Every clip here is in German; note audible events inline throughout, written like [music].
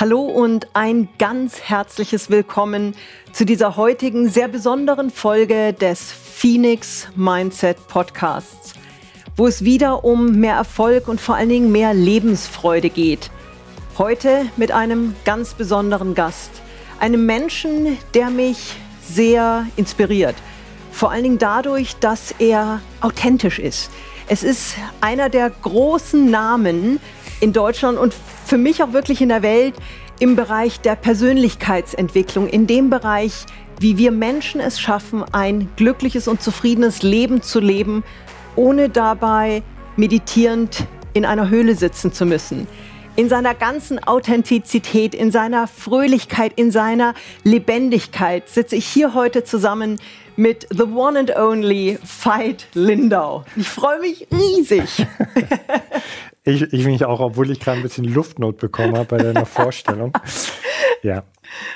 Hallo und ein ganz herzliches Willkommen zu dieser heutigen sehr besonderen Folge des Phoenix Mindset Podcasts, wo es wieder um mehr Erfolg und vor allen Dingen mehr Lebensfreude geht. Heute mit einem ganz besonderen Gast, einem Menschen, der mich sehr inspiriert. Vor allen Dingen dadurch, dass er authentisch ist. Es ist einer der großen Namen in Deutschland und für mich auch wirklich in der Welt im Bereich der Persönlichkeitsentwicklung, in dem Bereich, wie wir Menschen es schaffen, ein glückliches und zufriedenes Leben zu leben, ohne dabei meditierend in einer Höhle sitzen zu müssen. In seiner ganzen Authentizität, in seiner Fröhlichkeit, in seiner Lebendigkeit sitze ich hier heute zusammen mit The One and Only Veit Lindau. Ich freue mich riesig. [laughs] Ich, ich mich auch, obwohl ich gerade ein bisschen Luftnot bekommen habe bei deiner Vorstellung. [laughs] Ja,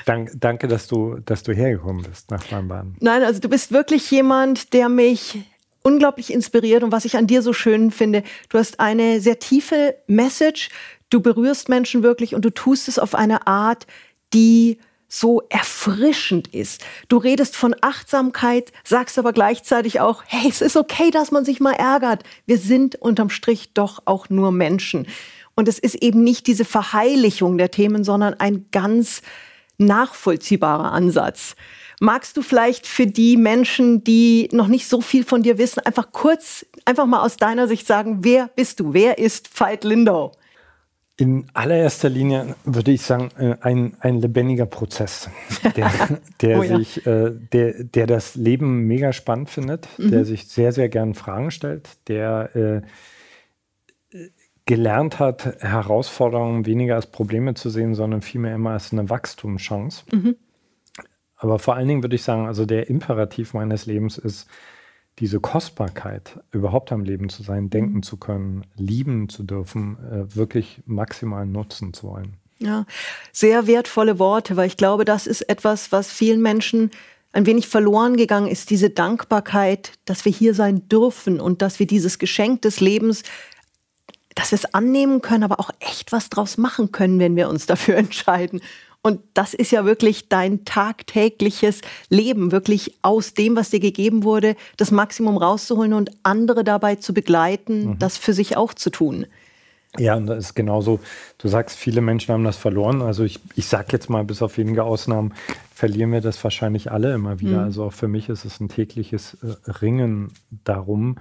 Dank, danke, dass du, dass du hergekommen bist nach Baden. Nein, also du bist wirklich jemand, der mich unglaublich inspiriert und was ich an dir so schön finde, du hast eine sehr tiefe Message, du berührst Menschen wirklich und du tust es auf eine Art, die so erfrischend ist. Du redest von Achtsamkeit, sagst aber gleichzeitig auch, hey, es ist okay, dass man sich mal ärgert. Wir sind unterm Strich doch auch nur Menschen. Und es ist eben nicht diese Verheilichung der Themen, sondern ein ganz nachvollziehbarer Ansatz. Magst du vielleicht für die Menschen, die noch nicht so viel von dir wissen, einfach kurz, einfach mal aus deiner Sicht sagen, wer bist du? Wer ist Veit Lindau? In allererster Linie würde ich sagen, äh, ein, ein lebendiger Prozess, der, [laughs] der oh ja. sich, äh, der, der das Leben mega spannend findet, mhm. der sich sehr, sehr gern Fragen stellt, der äh, gelernt hat, Herausforderungen weniger als Probleme zu sehen, sondern vielmehr immer als eine Wachstumschance. Mhm. Aber vor allen Dingen würde ich sagen, also der Imperativ meines Lebens ist, diese Kostbarkeit, überhaupt am Leben zu sein, denken mhm. zu können, lieben zu dürfen, äh, wirklich maximal nutzen zu wollen. Ja, sehr wertvolle Worte, weil ich glaube, das ist etwas, was vielen Menschen ein wenig verloren gegangen ist, diese Dankbarkeit, dass wir hier sein dürfen und dass wir dieses Geschenk des Lebens, dass wir es annehmen können, aber auch echt was draus machen können, wenn wir uns dafür [laughs] entscheiden. Und das ist ja wirklich dein tagtägliches Leben, wirklich aus dem, was dir gegeben wurde, das Maximum rauszuholen und andere dabei zu begleiten, mhm. das für sich auch zu tun. Ja, und das ist genauso. Du sagst, viele Menschen haben das verloren. Also ich, ich sag jetzt mal, bis auf wenige Ausnahmen verlieren wir das wahrscheinlich alle immer wieder. Mhm. Also auch für mich ist es ein tägliches äh, Ringen darum.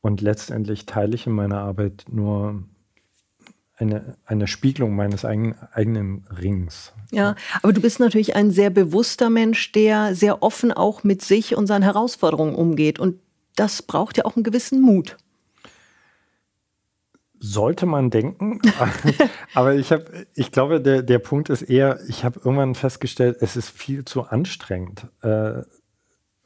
Und letztendlich teile ich in meiner Arbeit nur eine, eine Spiegelung meines eigen, eigenen Rings. Ja, aber du bist natürlich ein sehr bewusster Mensch, der sehr offen auch mit sich und seinen Herausforderungen umgeht. Und das braucht ja auch einen gewissen Mut. Sollte man denken. [laughs] aber ich habe, ich glaube, der, der Punkt ist eher, ich habe irgendwann festgestellt, es ist viel zu anstrengend. Äh,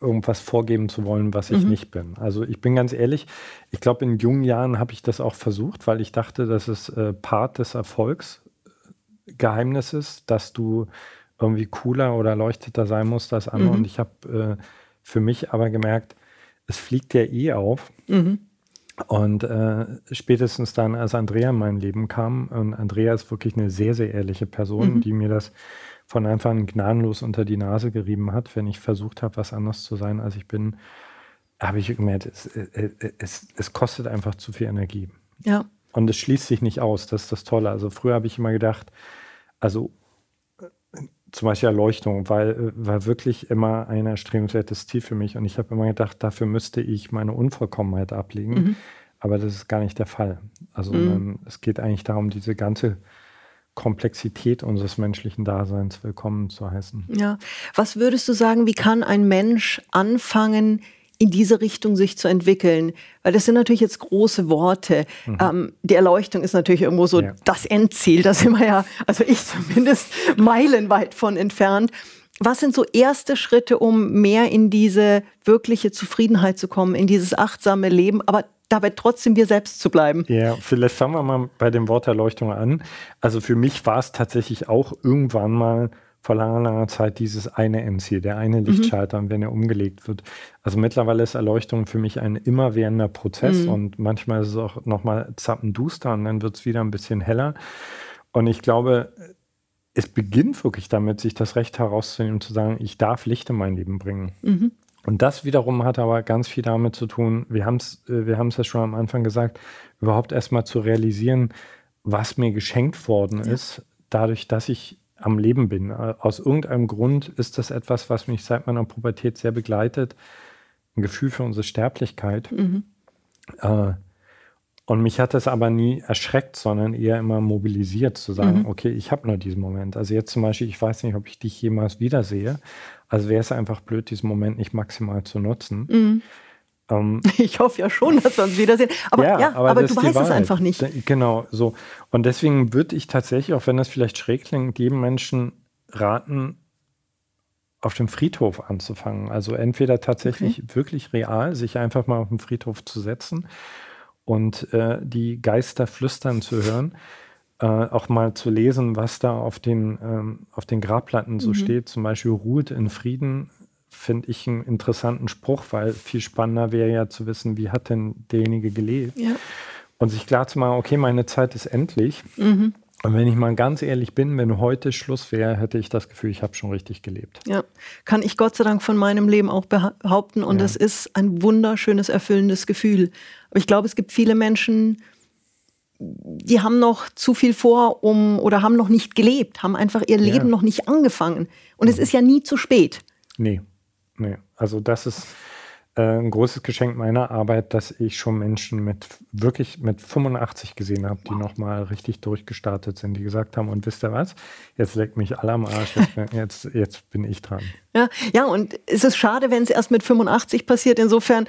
irgendwas vorgeben zu wollen, was ich mhm. nicht bin. Also ich bin ganz ehrlich, ich glaube, in jungen Jahren habe ich das auch versucht, weil ich dachte, das ist äh, Part des Erfolgsgeheimnisses, äh, dass du irgendwie cooler oder leuchteter sein musst als andere. Mhm. Und ich habe äh, für mich aber gemerkt, es fliegt ja eh auf. Mhm. Und äh, spätestens dann, als Andrea in mein Leben kam, und Andrea ist wirklich eine sehr, sehr ehrliche Person, mhm. die mir das von Anfang an gnadenlos unter die Nase gerieben hat, wenn ich versucht habe, was anders zu sein, als ich bin, habe ich gemerkt, es, äh, äh, es, es kostet einfach zu viel Energie. Ja. Und es schließt sich nicht aus, das ist das Tolle. Also früher habe ich immer gedacht, also äh, zum Beispiel Erleuchtung weil, war wirklich immer ein erstrebenswertes Ziel für mich. Und ich habe immer gedacht, dafür müsste ich meine Unvollkommenheit ablegen. Mhm. Aber das ist gar nicht der Fall. Also mhm. es geht eigentlich darum, diese ganze Komplexität unseres menschlichen Daseins willkommen zu heißen. Ja, was würdest du sagen, wie kann ein Mensch anfangen, in diese Richtung sich zu entwickeln? Weil das sind natürlich jetzt große Worte. Mhm. Ähm, die Erleuchtung ist natürlich irgendwo so ja. das Endziel. Da sind wir ja, also ich [laughs] zumindest, meilenweit von entfernt. Was sind so erste Schritte, um mehr in diese wirkliche Zufriedenheit zu kommen, in dieses achtsame Leben, aber dabei trotzdem wir selbst zu bleiben. Ja, vielleicht fangen wir mal bei dem Wort Erleuchtung an. Also für mich war es tatsächlich auch irgendwann mal vor langer, langer Zeit dieses eine Endziel, der eine mhm. Lichtschalter, mhm. wenn er umgelegt wird. Also mittlerweile ist Erleuchtung für mich ein immerwährender Prozess mhm. und manchmal ist es auch nochmal zappenduster und dann wird es wieder ein bisschen heller. Und ich glaube, es beginnt wirklich damit, sich das Recht herauszunehmen, zu sagen, ich darf Licht in mein Leben bringen. Mhm. Und das wiederum hat aber ganz viel damit zu tun, wir haben es äh, wir ja schon am Anfang gesagt, überhaupt erstmal zu realisieren, was mir geschenkt worden ja. ist, dadurch, dass ich am Leben bin. Äh, aus irgendeinem Grund ist das etwas, was mich seit meiner Pubertät sehr begleitet. Ein Gefühl für unsere Sterblichkeit. Mhm. Äh, und mich hat das aber nie erschreckt, sondern eher immer mobilisiert, zu sagen, mhm. okay, ich habe nur diesen Moment. Also jetzt zum Beispiel, ich weiß nicht, ob ich dich jemals wiedersehe. Also wäre es einfach blöd, diesen Moment nicht maximal zu nutzen. Mhm. Ähm, [laughs] ich hoffe ja schon, dass wir uns wiedersehen. Aber ja, ja aber, aber du weißt es einfach nicht. Genau, so. Und deswegen würde ich tatsächlich, auch wenn das vielleicht schräg klingt, jedem Menschen raten, auf dem Friedhof anzufangen. Also entweder tatsächlich okay. wirklich real, sich einfach mal auf den Friedhof zu setzen und äh, die Geister flüstern zu hören. Äh, auch mal zu lesen, was da auf den, ähm, auf den Grabplatten so mhm. steht. Zum Beispiel ruht in Frieden, finde ich einen interessanten Spruch, weil viel spannender wäre ja zu wissen, wie hat denn derjenige gelebt. Ja. Und sich klar zu machen, okay, meine Zeit ist endlich. Mhm. Und wenn ich mal ganz ehrlich bin, wenn heute Schluss wäre, hätte ich das Gefühl, ich habe schon richtig gelebt. Ja, kann ich Gott sei Dank von meinem Leben auch behaupten. Und es ja. ist ein wunderschönes, erfüllendes Gefühl. Aber ich glaube, es gibt viele Menschen, die haben noch zu viel vor, um oder haben noch nicht gelebt, haben einfach ihr Leben ja. noch nicht angefangen. Und mhm. es ist ja nie zu spät. Nee, nee. Also das ist äh, ein großes Geschenk meiner Arbeit, dass ich schon Menschen mit wirklich mit 85 gesehen habe, die wow. nochmal richtig durchgestartet sind, die gesagt haben, und wisst ihr was? Jetzt leckt mich alle am Arsch, jetzt, jetzt, jetzt bin ich dran. Ja, ja, und es ist schade, wenn es erst mit 85 passiert. Insofern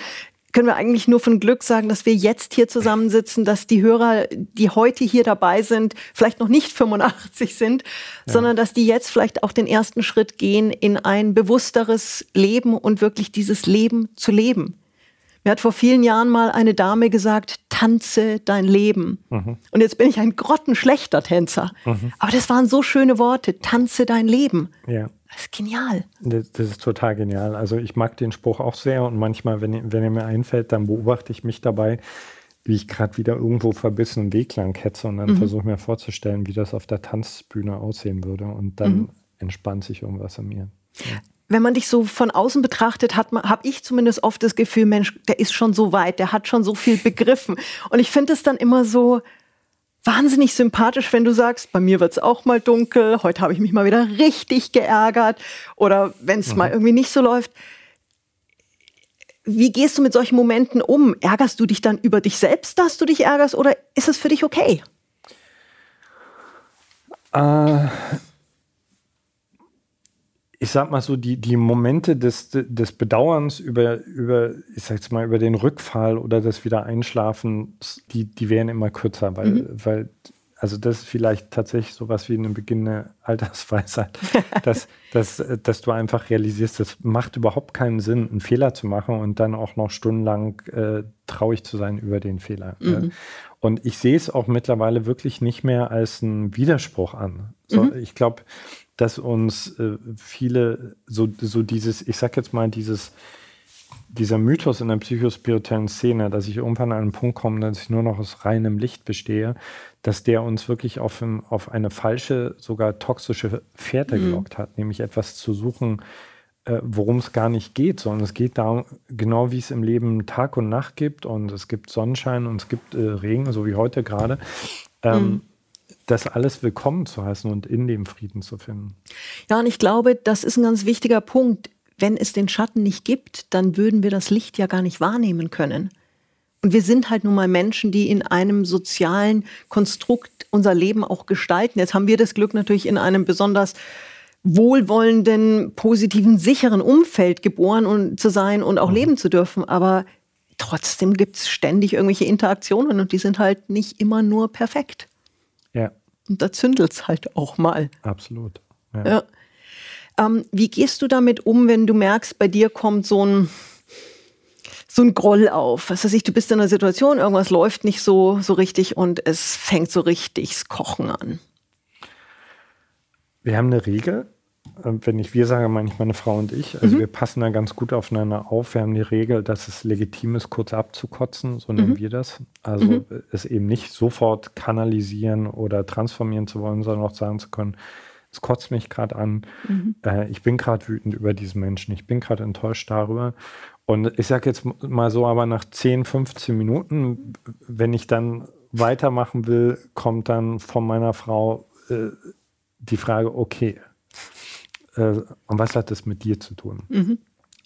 können wir eigentlich nur von Glück sagen, dass wir jetzt hier zusammensitzen, dass die Hörer, die heute hier dabei sind, vielleicht noch nicht 85 sind, ja. sondern dass die jetzt vielleicht auch den ersten Schritt gehen in ein bewussteres Leben und wirklich dieses Leben zu leben. Mir hat vor vielen Jahren mal eine Dame gesagt, tanze dein Leben. Mhm. Und jetzt bin ich ein grottenschlechter Tänzer. Mhm. Aber das waren so schöne Worte, tanze dein Leben. Ja. Das ist genial. Das, das, ist total genial. Also ich mag den Spruch auch sehr und manchmal, wenn, wenn er mir einfällt, dann beobachte ich mich dabei, wie ich gerade wieder irgendwo verbissen einen Weg lang hetze und dann mhm. versuche mir vorzustellen, wie das auf der Tanzbühne aussehen würde und dann mhm. entspannt sich irgendwas in mir. Ja. Wenn man dich so von außen betrachtet, habe ich zumindest oft das Gefühl, Mensch, der ist schon so weit, der hat schon so viel begriffen. Und ich finde es dann immer so, wahnsinnig sympathisch, wenn du sagst, bei mir wird es auch mal dunkel, heute habe ich mich mal wieder richtig geärgert oder wenn es mhm. mal irgendwie nicht so läuft. Wie gehst du mit solchen Momenten um? Ärgerst du dich dann über dich selbst, dass du dich ärgerst oder ist es für dich okay? Äh, sag mal so, die, die Momente des, des Bedauerns über, über, ich sag jetzt mal, über den Rückfall oder das Wiedereinschlafen, die, die wären immer kürzer, weil, mhm. weil, also das ist vielleicht tatsächlich sowas wie eine beginnende Altersweisheit, [laughs] dass, dass, dass du einfach realisierst, das macht überhaupt keinen Sinn, einen Fehler zu machen und dann auch noch stundenlang äh, traurig zu sein über den Fehler. Mhm. Und ich sehe es auch mittlerweile wirklich nicht mehr als einen Widerspruch an. So, mhm. Ich glaube, dass uns äh, viele so, so dieses, ich sag jetzt mal, dieses, dieser Mythos in der psychospirituellen Szene, dass ich irgendwann an einen Punkt komme, dass ich nur noch aus reinem Licht bestehe, dass der uns wirklich auf, ein, auf eine falsche, sogar toxische Fährte mhm. gelockt hat, nämlich etwas zu suchen, äh, worum es gar nicht geht, sondern es geht darum, genau wie es im Leben Tag und Nacht gibt und es gibt Sonnenschein und es gibt äh, Regen, so wie heute gerade. Ähm, mhm das alles willkommen zu heißen und in dem Frieden zu finden. Ja, und ich glaube, das ist ein ganz wichtiger Punkt. Wenn es den Schatten nicht gibt, dann würden wir das Licht ja gar nicht wahrnehmen können. Und wir sind halt nun mal Menschen, die in einem sozialen Konstrukt unser Leben auch gestalten. Jetzt haben wir das Glück natürlich in einem besonders wohlwollenden, positiven, sicheren Umfeld geboren und zu sein und auch mhm. leben zu dürfen. Aber trotzdem gibt es ständig irgendwelche Interaktionen und die sind halt nicht immer nur perfekt. Und da zündelt es halt auch mal. Absolut. Ja. ja. Ähm, wie gehst du damit um, wenn du merkst, bei dir kommt so ein, so ein Groll auf? Was weiß ich, du bist in einer Situation, irgendwas läuft nicht so, so richtig und es fängt so richtig das Kochen an. Wir haben eine Regel, wenn ich wir sage, meine ich meine Frau und ich. Also mhm. wir passen da ganz gut aufeinander auf. Wir haben die Regel, dass es legitim ist, kurz abzukotzen, so nennen mhm. wir das. Also mhm. es eben nicht sofort kanalisieren oder transformieren zu wollen, sondern auch sagen zu können, es kotzt mich gerade an, mhm. äh, ich bin gerade wütend über diesen Menschen, ich bin gerade enttäuscht darüber. Und ich sage jetzt mal so, aber nach 10, 15 Minuten, wenn ich dann weitermachen will, kommt dann von meiner Frau äh, die Frage, okay, äh, und was hat das mit dir zu tun? Mhm.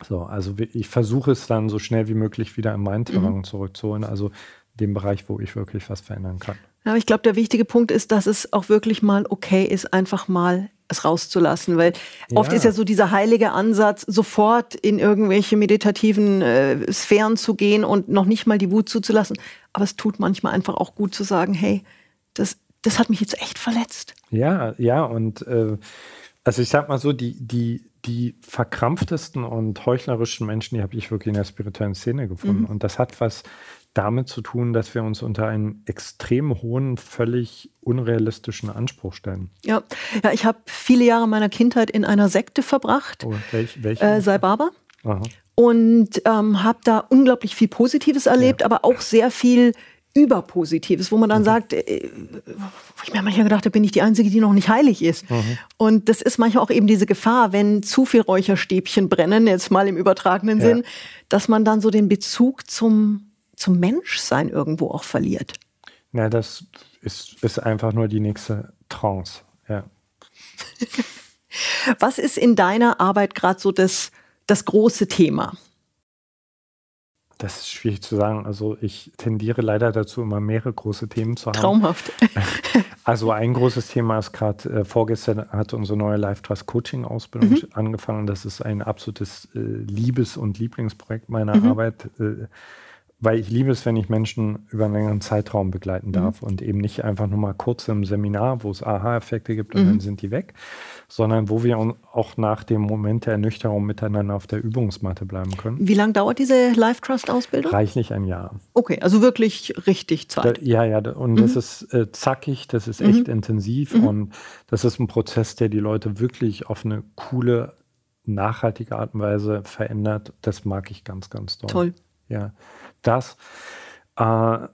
So, also ich versuche es dann so schnell wie möglich wieder in meinen Terrain mhm. zurückzuholen, also dem Bereich, wo ich wirklich was verändern kann. Ja, ich glaube, der wichtige Punkt ist, dass es auch wirklich mal okay ist, einfach mal es rauszulassen, weil ja. oft ist ja so dieser heilige Ansatz, sofort in irgendwelche meditativen äh, Sphären zu gehen und noch nicht mal die Wut zuzulassen. Aber es tut manchmal einfach auch gut zu sagen, hey, das, das hat mich jetzt echt verletzt. Ja, ja, und äh, also ich sag mal so, die, die, die verkrampftesten und heuchlerischen Menschen, die habe ich wirklich in der spirituellen Szene gefunden. Mhm. Und das hat was damit zu tun, dass wir uns unter einen extrem hohen, völlig unrealistischen Anspruch stellen. Ja, ja ich habe viele Jahre meiner Kindheit in einer Sekte verbracht. Oh, welch, welche? Äh, Sai Baba. Aha. Und ähm, habe da unglaublich viel Positives erlebt, ja. aber auch sehr viel Überpositives, wo man dann mhm. sagt, äh, wo ich mir manchmal gedacht habe, bin ich die Einzige, die noch nicht heilig ist. Mhm. Und das ist manchmal auch eben diese Gefahr, wenn zu viel Räucherstäbchen brennen, jetzt mal im übertragenen ja. Sinn, dass man dann so den Bezug zum zum Menschsein irgendwo auch verliert. Na, das ist, ist einfach nur die nächste Trance, ja. [laughs] Was ist in deiner Arbeit gerade so das, das große Thema? Das ist schwierig zu sagen. Also ich tendiere leider dazu, immer mehrere große Themen zu haben. Traumhaft. [laughs] Also ein großes Thema ist gerade, äh, vorgestern hat unsere neue Life Trust Coaching Ausbildung mhm. angefangen. Das ist ein absolutes äh, Liebes- und Lieblingsprojekt meiner mhm. Arbeit. Äh, weil ich liebe es, wenn ich Menschen über einen längeren Zeitraum begleiten darf mhm. und eben nicht einfach nur mal kurz im Seminar, wo es Aha-Effekte gibt und mhm. dann sind die weg, sondern wo wir auch nach dem Moment der Ernüchterung miteinander auf der Übungsmatte bleiben können. Wie lange dauert diese Life Trust Ausbildung? Reichlich ein Jahr. Okay, also wirklich richtig Zeit. Da, ja, ja, und mhm. das ist äh, zackig, das ist echt mhm. intensiv mhm. und das ist ein Prozess, der die Leute wirklich auf eine coole, nachhaltige Art und Weise verändert. Das mag ich ganz, ganz doll. Toll. Ja das. Äh,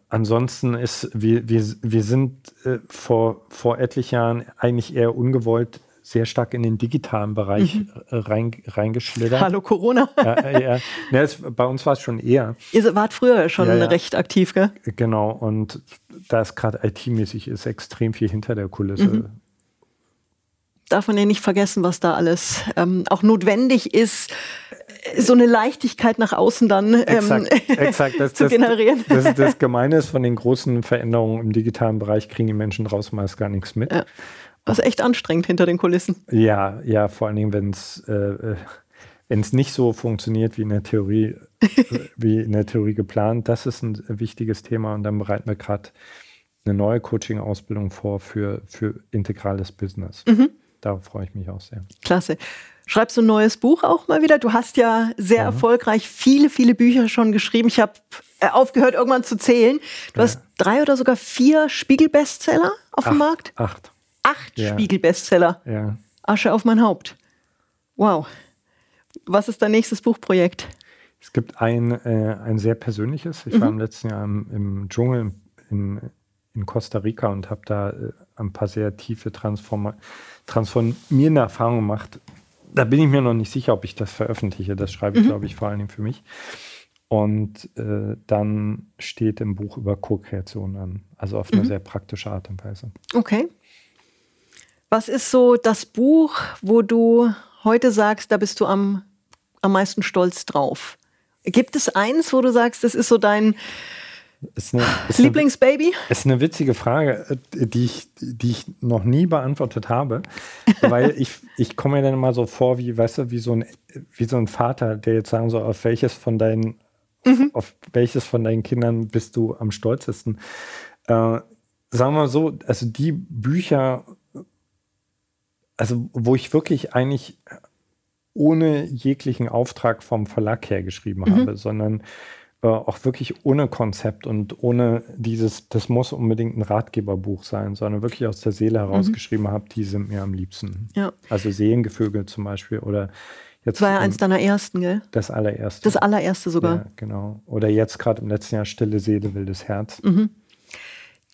ansonsten ist, wir, wir, wir sind äh, vor, vor etlichen Jahren eigentlich eher ungewollt sehr stark in den digitalen Bereich mhm. Äh, rein, reingeschlittert. Hallo Corona. ja, äh, ja. ja es, bei uns war es schon eher. Ihr wart früher schon ja, recht aktiv, gell? Genau, und da es gerade IT-mäßig ist, extrem viel hinter der Kulisse. Mhm. Darf man ja nicht vergessen, was da alles ähm, auch notwendig ist, so eine Leichtigkeit nach außen dann ähm, exakt, exakt. [laughs] Das, zu generieren. Das, das, das Gemeine ist, von den großen Veränderungen im digitalen Bereich kriegen die Menschen draußen meist gar nichts mit. Ja. Was echt anstrengend hinter den Kulissen. Ja, ja, vor allen Dingen, wenn es äh, wenn es nicht so funktioniert wie in der Theorie, [laughs] wie in der Theorie geplant, das ist ein wichtiges Thema und dann bereiten wir gerade eine neue Coaching-Ausbildung vor für, für integrales Business. Mhm. Darauf freue ich mich auch sehr. Klasse. Schreibst du ein neues Buch auch mal wieder? Du hast ja sehr ja. erfolgreich viele, viele Bücher schon geschrieben. Ich habe äh, aufgehört, irgendwann zu zählen. Du ja. hast drei oder sogar vier Spiegel-Bestseller auf dem Markt? Acht. Acht ja. Spiegel-Bestseller. Ja. Asche auf mein Haupt. Wow. Was ist dein nächstes Buchprojekt? Es gibt ein, äh, ein sehr persönliches. Ich mhm. war im letzten Jahr im, im Dschungel in, in Costa Rica und habe da äh, ein paar sehr tiefe Transform transformierende Erfahrungen gemacht da bin ich mir noch nicht sicher, ob ich das veröffentliche. Das schreibe ich, mhm. glaube ich, vor allen Dingen für mich. Und äh, dann steht im Buch über Co-Kreation an, also auf eine mhm. sehr praktische Art und Weise. Okay. Was ist so das Buch, wo du heute sagst, da bist du am, am meisten stolz drauf? Gibt es eins, wo du sagst, das ist so dein, ist eine, ist Lieblingsbaby? Eine, ist eine witzige Frage, äh, die ich, die ich noch nie beantwortet habe. [laughs] weil ich, ich komme mir dann immer so vor, wie, weißt du, wie so ein, wie so ein Vater, der jetzt sagen soll, auf welches von deinen, mhm. auf welches von deinen Kindern bist du am stolzesten. Äh, sagen wir mal so, also die Bücher, also wo ich wirklich eigentlich ohne jeglichen Auftrag vom Verlag her geschrieben mhm. habe, sondern äh, auch wirklich ohne Konzept und ohne dieses, das muss unbedingt ein Ratgeberbuch sein, sondern wirklich aus der Seele herausgeschrieben mhm. habe, die sind mir am liebsten. Ja. Also Seelengevögel zum Beispiel oder jetzt. Das war ja eins deiner ersten, gell? Das allererste. Das allererste sogar. Ja, genau. Oder jetzt gerade im letzten Jahr Stille Seele, wildes Herz. Mhm.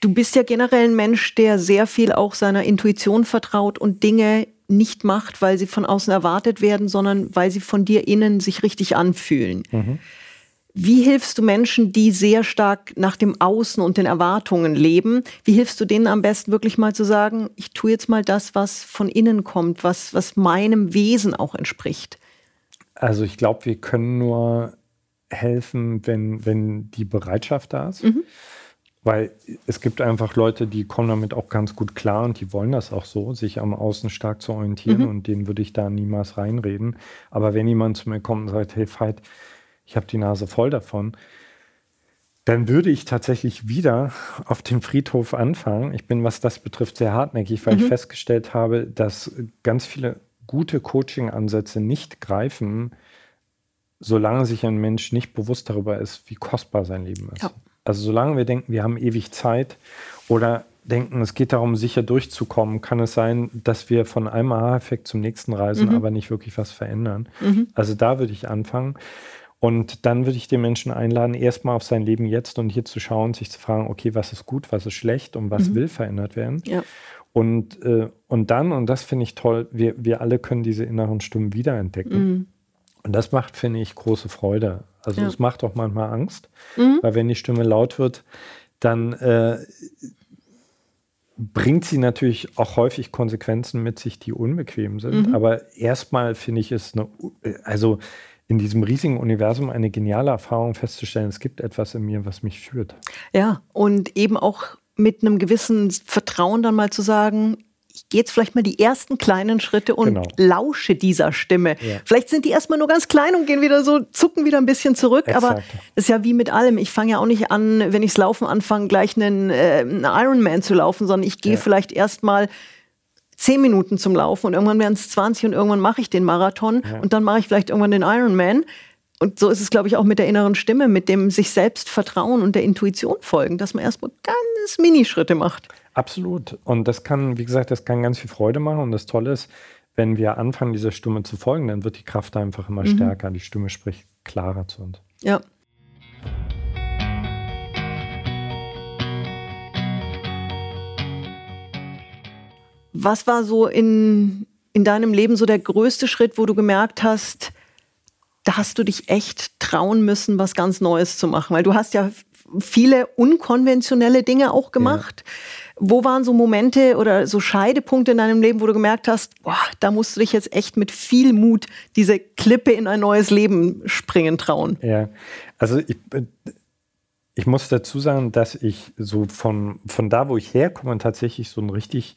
Du bist ja generell ein Mensch, der sehr viel auch seiner Intuition vertraut und Dinge nicht macht, weil sie von außen erwartet werden, sondern weil sie von dir innen sich richtig anfühlen. Mhm. Wie hilfst du Menschen, die sehr stark nach dem Außen und den Erwartungen leben? Wie hilfst du denen am besten wirklich mal zu sagen, ich tue jetzt mal das, was von innen kommt, was, was meinem Wesen auch entspricht? Also ich glaube, wir können nur helfen, wenn, wenn die Bereitschaft da ist. Mhm. Weil es gibt einfach Leute, die kommen damit auch ganz gut klar und die wollen das auch so, sich am Außen stark zu orientieren mhm. und denen würde ich da niemals reinreden. Aber wenn jemand zu mir kommt und sagt, hey Veit, ich habe die Nase voll davon, dann würde ich tatsächlich wieder auf den Friedhof anfangen. Ich bin, was das betrifft, sehr hartnäckig, weil mhm. ich festgestellt habe, dass ganz viele gute Coaching-Ansätze nicht greifen, solange sich ein Mensch nicht bewusst darüber ist, wie kostbar sein Leben ist. Ja. Also solange wir denken, wir haben ewig Zeit oder denken, es geht darum, sicher durchzukommen, kann es sein, dass wir von einem Aha-Effekt zum nächsten reisen, mhm. aber nicht wirklich was verändern. Mhm. Also da würde ich anfangen. Und dann würde ich den Menschen einladen, erstmal auf sein Leben jetzt und hier zu schauen, sich zu fragen, okay, was ist gut, was ist schlecht und was mhm. will verändert werden. Ja. Und, äh, und dann, und das finde ich toll, wir, wir alle können diese inneren Stimmen wiederentdecken. Mhm. Und das macht, finde ich, große Freude. Also es macht auch manchmal Angst, mhm. weil wenn die Stimme laut wird, dann äh, bringt sie natürlich auch häufig Konsequenzen mit sich, die unbequem sind. Mhm. Aber erstmal finde ich es eine, also in diesem riesigen Universum eine geniale Erfahrung festzustellen, es gibt etwas in mir, was mich führt. Ja, und eben auch mit einem gewissen Vertrauen dann mal zu sagen, ich gehe jetzt vielleicht mal die ersten kleinen Schritte und genau. lausche dieser Stimme. Ja. Vielleicht sind die erstmal nur ganz klein und gehen wieder so, zucken wieder ein bisschen zurück. Exakt. Aber das ist ja wie mit allem. Ich fange ja auch nicht an, wenn ichs Laufen anfange, gleich einen, äh, einen Ironman zu laufen, sondern ich gehe ja. vielleicht erstmal zehn Minuten zum Laufen und irgendwann werden es 20 und irgendwann mache ich den Marathon ja. und dann mache ich vielleicht irgendwann den Ironman. Und so ist es, glaube ich, auch mit der inneren Stimme, mit dem sich selbst vertrauen und der Intuition folgen, dass man erstmal ganz Minischritte macht. Absolut. Und das kann, wie gesagt, das kann ganz viel Freude machen. Und das Tolle ist, wenn wir anfangen, dieser Stimme zu folgen, dann wird die Kraft einfach immer mhm. stärker. Die Stimme spricht klarer zu uns. Ja. Was war so in, in deinem Leben so der größte Schritt, wo du gemerkt hast, da hast du dich echt trauen müssen, was ganz Neues zu machen? Weil du hast ja viele unkonventionelle Dinge auch gemacht. Ja. Wo waren so Momente oder so Scheidepunkte in deinem Leben, wo du gemerkt hast, boah, da musst du dich jetzt echt mit viel Mut diese Klippe in ein neues Leben springen trauen? Ja, also ich, ich muss dazu sagen, dass ich so von, von da, wo ich herkomme, tatsächlich so ein richtig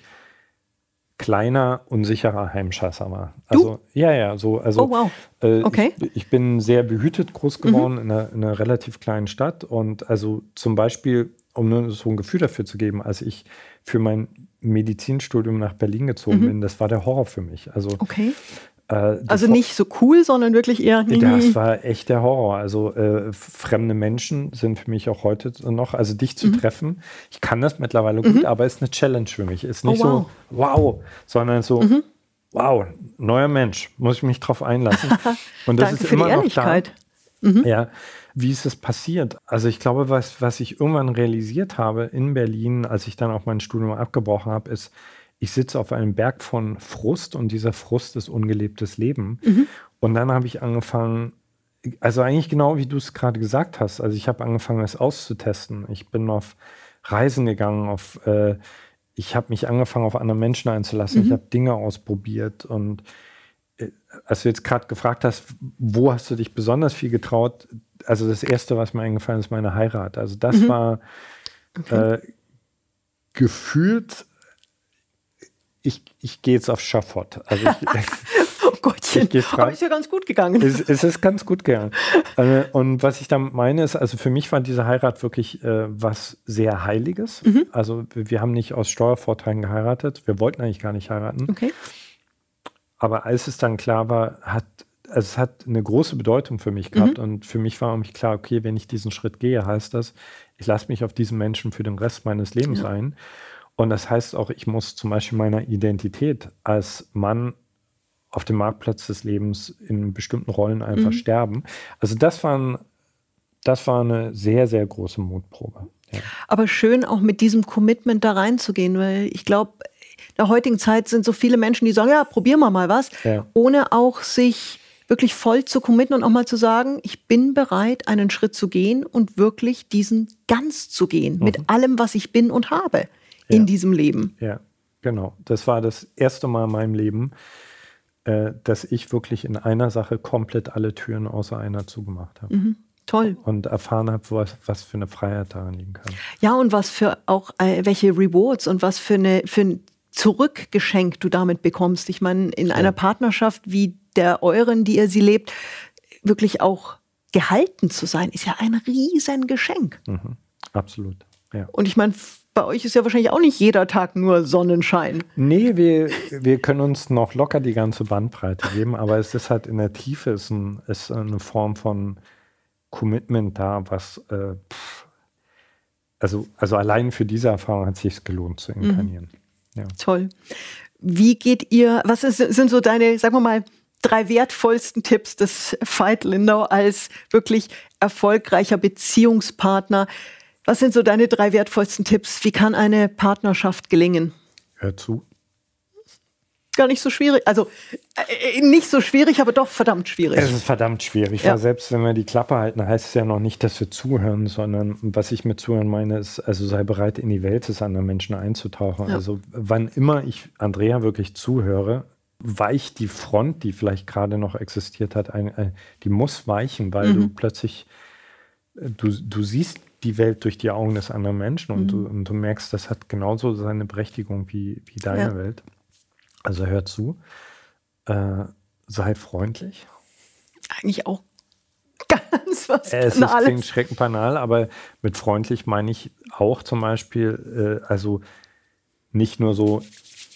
kleiner, unsicherer Heimscheißer war. Also, du? ja, ja, so, also, oh, wow. Äh, okay. ich, ich, bin sehr behütet groß geworden mhm. in, einer, in, einer, relativ kleinen Stadt und also zum Beispiel, um nur so ein Gefühl dafür zu geben, als ich für mein Medizinstudium nach Berlin gezogen mhm. bin, das war der Horror für mich. Also, okay. Äh, also nicht so cool, sondern wirklich eher. Das war echt der Horror. Also äh, fremde Menschen sind für mich auch heute noch, also dich zu mhm. treffen. Ich kann das mittlerweile mhm. gut, aber ist eine Challenge für mich. Ist nicht oh, wow. so wow, sondern so mhm. wow, neuer Mensch, muss ich mich drauf einlassen. [laughs] Und das ist immer noch da. Mhm. Ja, wie ist es passiert? Also ich glaube, was, was ich irgendwann realisiert habe in Berlin, als ich dann auch mein Studium abgebrochen habe, ist, ich sitze auf einem Berg von Frust und dieser Frust ist ungelebtes Leben. Mhm. Und dann habe ich angefangen, also eigentlich genau wie du es gerade gesagt hast, also ich habe angefangen, es auszutesten. Ich bin auf Reisen gegangen, auf, äh, ich habe mich angefangen, auf andere Menschen einzulassen. Mhm. Ich habe Dinge ausprobiert und äh, als du jetzt gerade gefragt hast, wo hast du dich besonders viel getraut? Also das Erste, was mir eingefallen ist, meine Heirat. Also das mhm. war okay. äh, gefühlt ich, ich gehe jetzt auf Schafott. Also ich, [laughs] oh Gottchen, aber ist ja ganz gut gegangen. Es, es ist ganz gut gegangen. Äh, und was ich damit meine ist, also für mich war diese Heirat wirklich äh, was sehr Heiliges. Mhm. Also wir haben nicht aus Steuervorteilen geheiratet. Wir wollten eigentlich gar nicht heiraten. Okay. Aber als es dann klar war, hat also es hat eine große Bedeutung für mich gehabt. Mhm. Und für mich war mich klar, okay, wenn ich diesen Schritt gehe, heißt das, ich lasse mich auf diesen Menschen für den Rest meines Lebens ja. ein. Und das heißt auch, ich muss zum Beispiel meiner Identität als Mann auf dem Marktplatz des Lebens in bestimmten Rollen einfach mhm. sterben. Also das war, ein, das war eine sehr, sehr große Mutprobe. Ja. Aber schön auch mit diesem Commitment da reinzugehen, weil ich glaube, in der heutigen Zeit sind so viele Menschen, die sagen, ja, probieren wir mal was, ja. ohne auch sich wirklich voll zu committen und auch mal zu sagen, ich bin bereit, einen Schritt zu gehen und wirklich diesen ganz zu gehen, mhm. mit allem, was ich bin und habe ja. in diesem Leben. Ja, genau. Das war das erste Mal in meinem Leben, äh, dass ich wirklich in einer Sache komplett alle Türen außer einer zugemacht habe. Mhm. Toll. Und erfahren habe, was, was für eine Freiheit daran liegen kann. Ja, und was für auch, äh, welche Rewards und was für, eine, für ein Zurückgeschenk du damit bekommst. Ich meine, in ja. einer Partnerschaft wie der euren, die ihr sie lebt, wirklich auch gehalten zu sein, ist ja ein Riesengeschenk. Mhm. Absolut. Ja. Und ich meine, bei euch ist ja wahrscheinlich auch nicht jeder Tag nur Sonnenschein. Nee, wir, wir können uns noch locker die ganze Bandbreite geben, aber es ist halt in der Tiefe ist, ein, ist eine Form von Commitment da, was äh, also, also allein für diese Erfahrung hat es sich gelohnt zu inkarnieren. Mhm. Ja. Toll. Wie geht ihr, was ist, sind so deine, sagen wir mal, drei wertvollsten Tipps des Veit Lindau als wirklich erfolgreicher Beziehungspartner? Was sind so deine drei wertvollsten Tipps? Wie kann eine Partnerschaft gelingen? Hör zu. Gar nicht so schwierig. Also äh, nicht so schwierig, aber doch verdammt schwierig. Es ist verdammt schwierig, ja. weil selbst wenn wir die Klappe halten, heißt es ja noch nicht, dass wir zuhören, sondern was ich mit zuhören meine, ist, also sei bereit, in die Welt des anderen Menschen einzutauchen. Ja. Also wann immer ich Andrea wirklich zuhöre, weicht die Front, die vielleicht gerade noch existiert hat, ein, ein, die muss weichen, weil mhm. du plötzlich, äh, du, du siehst die Welt durch die Augen des anderen Menschen und, mhm. du, und du merkst, das hat genauso seine Berechtigung wie, wie deine ja. Welt. Also hör zu, äh, sei freundlich. Eigentlich auch ganz was äh, Es ist, klingt schreckenbanal, aber mit freundlich meine ich auch zum Beispiel, äh, also nicht nur so,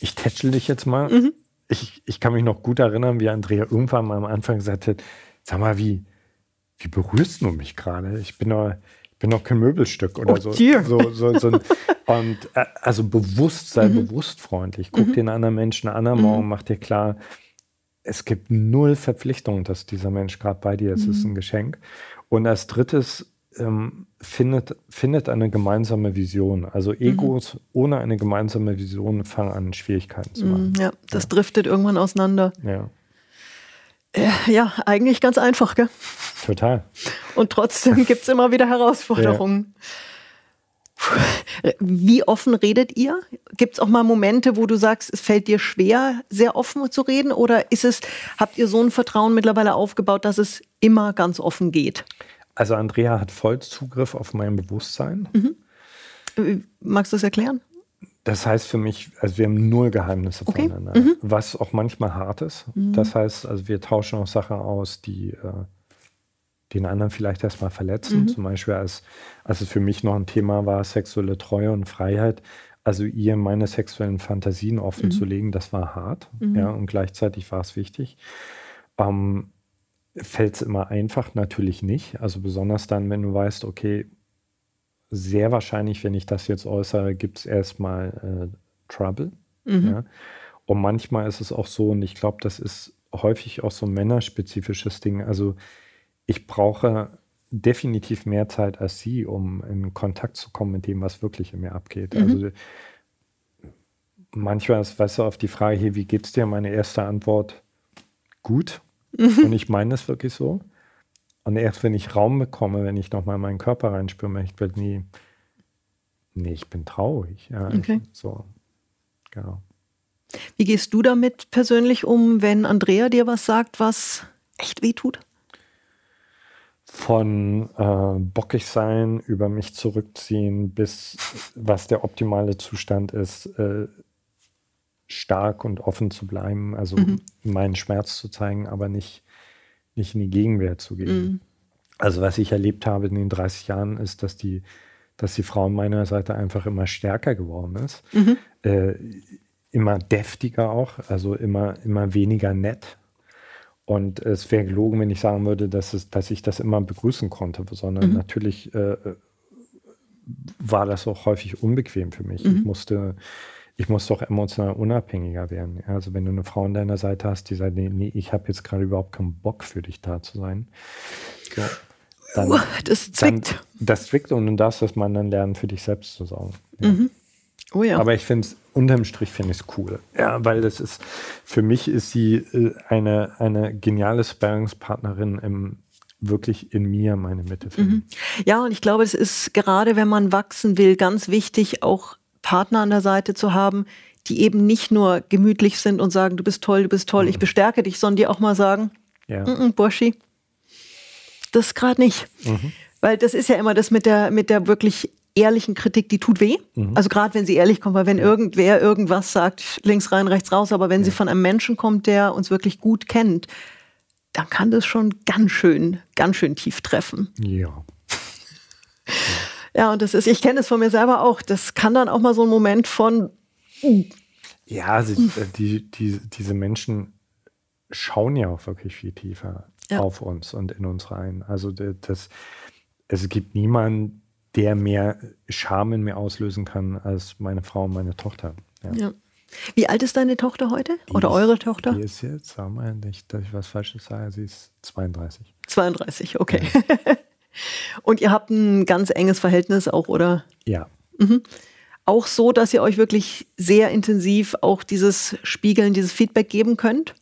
ich tätschel dich jetzt mal. Mhm. Ich, ich kann mich noch gut erinnern, wie Andrea irgendwann mal am Anfang gesagt hat, sag mal, wie, wie berührst du mich gerade? Ich bin doch, bin noch kein Möbelstück oder oh, so. so, so, so und äh, also bewusst, sei mhm. bewusst freundlich. Guck mhm. den anderen Menschen an am Morgen, mhm. mach dir klar, es gibt null Verpflichtung, dass dieser Mensch gerade bei dir ist. Es ist mhm. ein Geschenk. Und als drittes, ähm, findet, findet eine gemeinsame Vision. Also mhm. Egos ohne eine gemeinsame Vision fangen an, Schwierigkeiten zu machen. Ja, das ja. driftet irgendwann auseinander. Ja. Ja, eigentlich ganz einfach, gell? Total. Und trotzdem [laughs] gibt es immer wieder Herausforderungen. Ja. Wie offen redet ihr? Gibt es auch mal Momente, wo du sagst, es fällt dir schwer, sehr offen zu reden? Oder ist es, habt ihr so ein Vertrauen mittlerweile aufgebaut, dass es immer ganz offen geht? Also Andrea hat voll Zugriff auf mein Bewusstsein. Mhm. Magst du das erklären? Das heißt für mich, also wir haben null Geheimnisse okay. voneinander, mhm. was auch manchmal hart ist. Mhm. Das heißt, also wir tauschen auch Sachen aus, die äh, den anderen vielleicht erstmal verletzen. Mhm. Zum Beispiel, als, als es für mich noch ein Thema war, sexuelle Treue und Freiheit, also ihr meine sexuellen Fantasien offen zu mhm. legen, das war hart. Mhm. Ja, und gleichzeitig war es wichtig. Ähm, Fällt es immer einfach? Natürlich nicht. Also besonders dann, wenn du weißt, okay, sehr wahrscheinlich, wenn ich das jetzt äußere, gibt es erstmal äh, Trouble. Mhm. Ja? Und manchmal ist es auch so, und ich glaube, das ist häufig auch so ein männerspezifisches Ding. Also ich brauche definitiv mehr Zeit als sie, um in Kontakt zu kommen mit dem, was wirklich in mir abgeht. Mhm. Also manchmal ist, weißt du, auf die Frage, hier, wie geht's dir? Meine erste Antwort, gut. [laughs] Und ich meine es wirklich so. Und erst wenn ich Raum bekomme, wenn ich nochmal in meinen Körper reinspüre, möchte ich nie, nee, ich bin traurig. Ja, okay. Ich, so, genau. Wie gehst du damit persönlich um, wenn Andrea dir was sagt, was echt weh tut? Von äh, bockig sein, über mich zurückziehen, bis was der optimale Zustand ist, äh, stark und offen zu bleiben, also mhm. meinen Schmerz zu zeigen, aber nicht nicht in die Gegenwehr zu gehen. Mhm. Also was ich erlebt habe in den 30 Jahren ist, dass die, dass die Frau an meiner Seite einfach immer stärker geworden ist. Mhm. Äh, immer deftiger auch, also immer, immer weniger nett. Und es wäre gelogen, wenn ich sagen würde, dass, es, dass ich das immer begrüßen konnte, sondern mhm. natürlich äh, war das auch häufig unbequem für mich. Ich mhm. musste ich muss doch emotional unabhängiger werden. Also wenn du eine Frau an deiner Seite hast, die sagt, nee, nee ich habe jetzt gerade überhaupt keinen Bock für dich da zu sein. So. dann, uh, das zwickt. Dann, das zwickt und du darfst das man dann lernen, für dich selbst zu sorgen. Ja. Mhm. Oh ja. Aber ich finde es, unterm Strich finde ich es cool. Ja, weil das ist, für mich ist sie äh, eine, eine geniale Sparringspartnerin im, wirklich in mir meine Mitte finden. Mhm. Ja, und ich glaube, es ist gerade, wenn man wachsen will, ganz wichtig, auch Partner an der Seite zu haben, die eben nicht nur gemütlich sind und sagen, du bist toll, du bist toll, mhm. ich bestärke dich, sondern die auch mal sagen, ja. Mm -mm, Burschi, das gerade nicht. Mhm. Weil das ist ja immer das mit der, mit der wirklich ehrlichen Kritik, die tut weh. Mhm. Also gerade wenn sie ehrlich kommt, weil wenn ja. irgendwer irgendwas sagt, links rein, rechts raus, aber wenn ja. sie von einem Menschen kommt, der uns wirklich gut kennt, dann kann das schon ganz schön, ganz schön tief treffen. Ja. [laughs] Ja, und das ist, ich kenne es von mir selber auch. Das kann dann auch mal so ein Moment von. Ja, sie, äh, die, die, diese Menschen schauen ja auch wirklich viel tiefer ja. auf uns und in uns rein. Also das, es gibt niemanden, der mehr Scham in mir auslösen kann als meine Frau und meine Tochter. Ja. ja. Wie alt ist deine Tochter heute? Die Oder ist, eure Tochter? Die ist jetzt, sag mal nicht, dass ich was Falsches sage, sie ist 32. 32, okay. Ja. [laughs] und ihr habt ein ganz enges Verhältnis auch, oder? Ja. Mhm. Auch so, dass ihr euch wirklich sehr intensiv auch dieses Spiegeln, dieses Feedback geben könnt?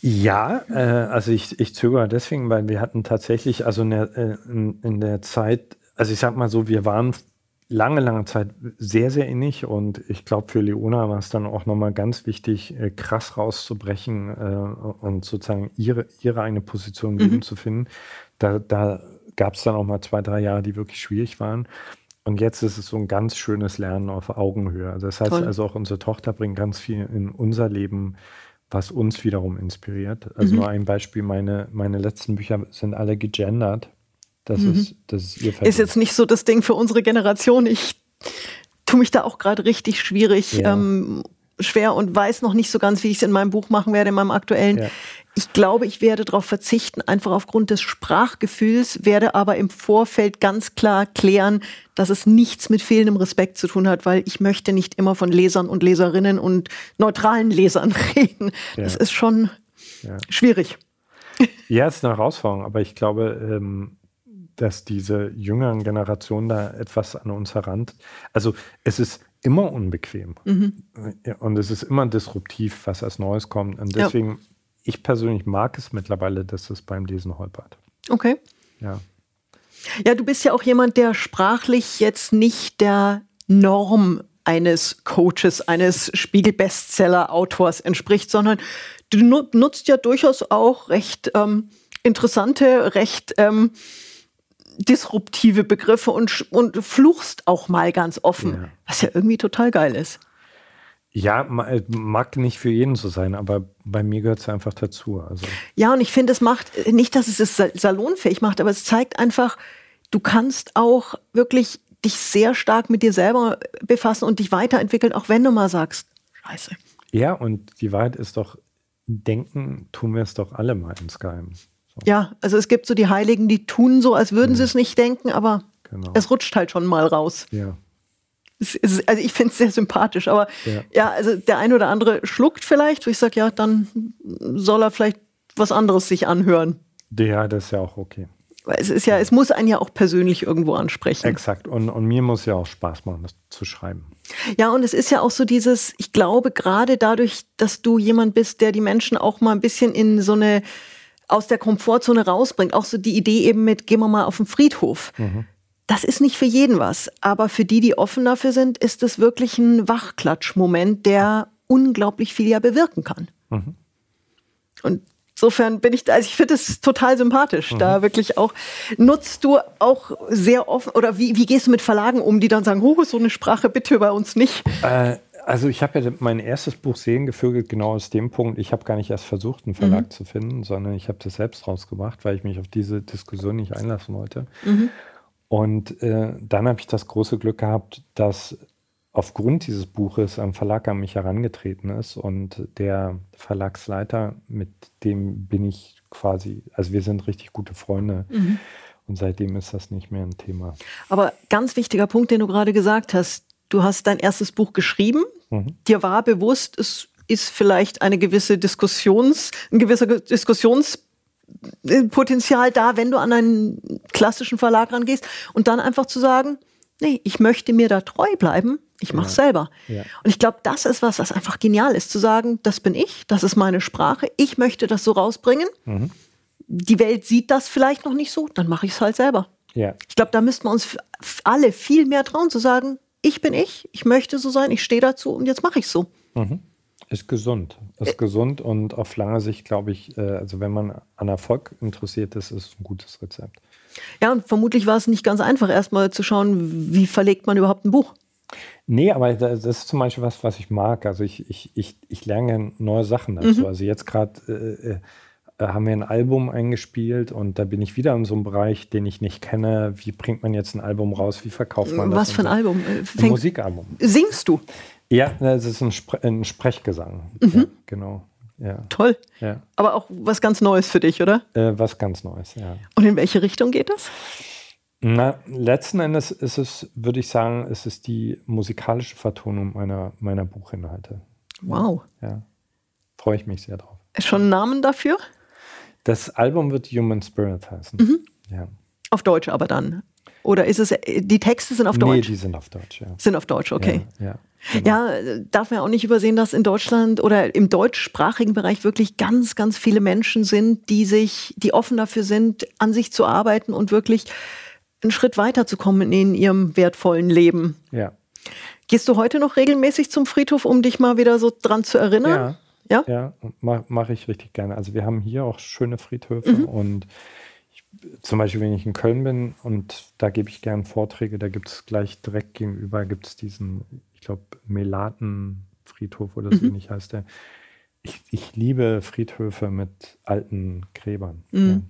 Ja, äh, also ich, ich zögere deswegen, weil wir hatten tatsächlich, also in der, äh, in, in der Zeit, also ich sag mal so, wir waren lange, lange Zeit sehr, sehr innig und ich glaube, für Leona war es dann auch nochmal ganz wichtig, äh, krass rauszubrechen äh, und sozusagen ihre, ihre eigene Position mhm. zu finden. Da, da gab es dann auch mal zwei, drei Jahre, die wirklich schwierig waren. Und jetzt ist es so ein ganz schönes Lernen auf Augenhöhe. Also das heißt Toll. also auch unsere Tochter bringt ganz viel in unser Leben was uns wiederum inspiriert. Also mhm. nur ein Beispiel, meine, meine letzten Bücher sind alle gegendert. Das, mhm. ist, das ist ihr Ist jetzt nicht so das Ding für unsere Generation. Ich tue mich da auch gerade richtig schwierig, ja. ähm, schwer und weiß noch nicht so ganz, wie ich es in meinem Buch machen werde, in meinem aktuellen. Ja. Ich glaube, ich werde darauf verzichten, einfach aufgrund des Sprachgefühls, werde aber im Vorfeld ganz klar klären, dass es nichts mit fehlendem Respekt zu tun hat, weil ich möchte nicht immer von Lesern und Leserinnen und neutralen Lesern [laughs] reden. Ja. Das ist schon ja. schwierig. Ja, es ist eine Herausforderung, aber ich glaube, ähm, dass diese jüngeren Generationen da etwas an uns heran. Also es ist immer unbequem mhm. und es ist immer disruptiv, was als Neues kommt. Und deswegen ja ich persönlich mag es mittlerweile, dass es beim Lesen holpert. Okay. Ja. Ja, du bist ja auch jemand, der sprachlich jetzt nicht der Norm eines Coaches, eines Spiegel-Bestseller-Autors entspricht, sondern du nutzt ja durchaus auch recht ähm, interessante, recht ähm, disruptive Begriffe und, und fluchst auch mal ganz offen, ja. was ja irgendwie total geil ist. Ja, äh, mag nicht für jeden so sein, aber bei mir gehört es einfach dazu. Also. Ja, und ich finde, es macht äh, nicht, dass es es salonfähig macht, aber es zeigt einfach, du kannst auch wirklich dich sehr stark mit dir selber befassen und dich weiterentwickeln, auch wenn du mal sagst, scheiße. Ja, und die Wahrheit ist doch, denken tun wir es doch alle mal insgeheim. So. Ja, also es gibt so die Heiligen, die tun so, als würden mhm. sie es nicht denken, aber genau. es rutscht halt schon mal raus. Ja also ich finde es sehr sympathisch, aber ja. ja. also der eine oder andere schluckt vielleicht, wo ich sage, ja, dann soll er vielleicht was anderes sich anhören. Ja, das ist ja auch okay. Weil es ist ja, es muss einen ja auch persönlich irgendwo ansprechen. Exakt. Und, und mir muss ja auch Spaß machen, das zu schreiben. Ja, und es ist ja auch so dieses, ich glaube, gerade dadurch, dass du jemand bist, der die Menschen auch mal ein bisschen in so eine aus der Komfortzone rausbringt, auch so die Idee eben mit, gehen wir mal auf den Friedhof. Mhm das ist nicht für jeden was, aber für die, die offen dafür sind, ist es wirklich ein Wachklatschmoment, der unglaublich viel ja bewirken kann. Mhm. Und insofern bin ich, also ich finde es total sympathisch, mhm. da wirklich auch, nutzt du auch sehr offen, oder wie, wie gehst du mit Verlagen um, die dann sagen, oh, so eine Sprache bitte bei uns nicht? Äh, also ich habe ja mein erstes Buch Seelengevögelt genau aus dem Punkt, ich habe gar nicht erst versucht, einen Verlag mhm. zu finden, sondern ich habe das selbst rausgebracht, weil ich mich auf diese Diskussion nicht einlassen wollte. Mhm. Und äh, dann habe ich das große Glück gehabt, dass aufgrund dieses Buches ein Verlag an mich herangetreten ist und der Verlagsleiter, mit dem bin ich quasi, also wir sind richtig gute Freunde. Mhm. Und seitdem ist das nicht mehr ein Thema. Aber ganz wichtiger Punkt, den du gerade gesagt hast, du hast dein erstes Buch geschrieben, mhm. dir war bewusst, es ist vielleicht eine gewisse Diskussions, ein gewisser Diskussions äh, Potenzial da, wenn du an einen klassischen Verlag rangehst und dann einfach zu sagen, nee, ich möchte mir da treu bleiben, ich mache es ja. selber. Ja. Und ich glaube, das ist was, was einfach genial ist, zu sagen, das bin ich, das ist meine Sprache, ich möchte das so rausbringen. Mhm. Die Welt sieht das vielleicht noch nicht so, dann mache ich es halt selber. Ja. Ich glaube, da müssten wir uns alle viel mehr trauen, zu sagen, ich bin ich, ich möchte so sein, ich stehe dazu und jetzt mache ich es so. Mhm. Ist gesund. Ist gesund und auf lange Sicht, glaube ich, äh, also wenn man an Erfolg interessiert ist, ist es ein gutes Rezept. Ja, und vermutlich war es nicht ganz einfach, erstmal zu schauen, wie verlegt man überhaupt ein Buch. Nee, aber das ist zum Beispiel was, was ich mag. Also ich, ich, ich, ich lerne neue Sachen dazu. Mhm. Also jetzt gerade äh, äh, haben wir ein Album eingespielt und da bin ich wieder in so einem Bereich, den ich nicht kenne. Wie bringt man jetzt ein Album raus? Wie verkauft man was das? Was für ein? Album? Ein Musikalbum. Singst du? Ja, es ist ein, Spre ein Sprechgesang. Mhm. Ja, genau. Ja. Toll. Ja. Aber auch was ganz Neues für dich, oder? Äh, was ganz Neues, ja. Und in welche Richtung geht das? Na, letzten Endes ist es, würde ich sagen, ist es die musikalische Vertonung meiner, meiner Buchinhalte. Wow. Ja. Freue ich mich sehr drauf. Schon einen Namen dafür? Das Album wird Human Spirit heißen. Mhm. Ja. Auf Deutsch aber dann. Oder ist es, die Texte sind auf Deutsch? Nee, die sind auf Deutsch, ja. Sind auf Deutsch, okay. Ja, ja. Genau. Ja, darf man auch nicht übersehen, dass in Deutschland oder im deutschsprachigen Bereich wirklich ganz, ganz viele Menschen sind, die sich, die offen dafür sind, an sich zu arbeiten und wirklich einen Schritt weiterzukommen in ihrem wertvollen Leben. Ja. Gehst du heute noch regelmäßig zum Friedhof, um dich mal wieder so dran zu erinnern? Ja. Ja, ja mache mach ich richtig gerne. Also wir haben hier auch schöne Friedhöfe mhm. und zum Beispiel, wenn ich in Köln bin und da gebe ich gern Vorträge, da gibt es gleich direkt gegenüber gibt es diesen, ich glaube, Melatenfriedhof oder so mhm. ähnlich heißt der. Ich, ich, liebe Friedhöfe mit alten Gräbern. Mhm.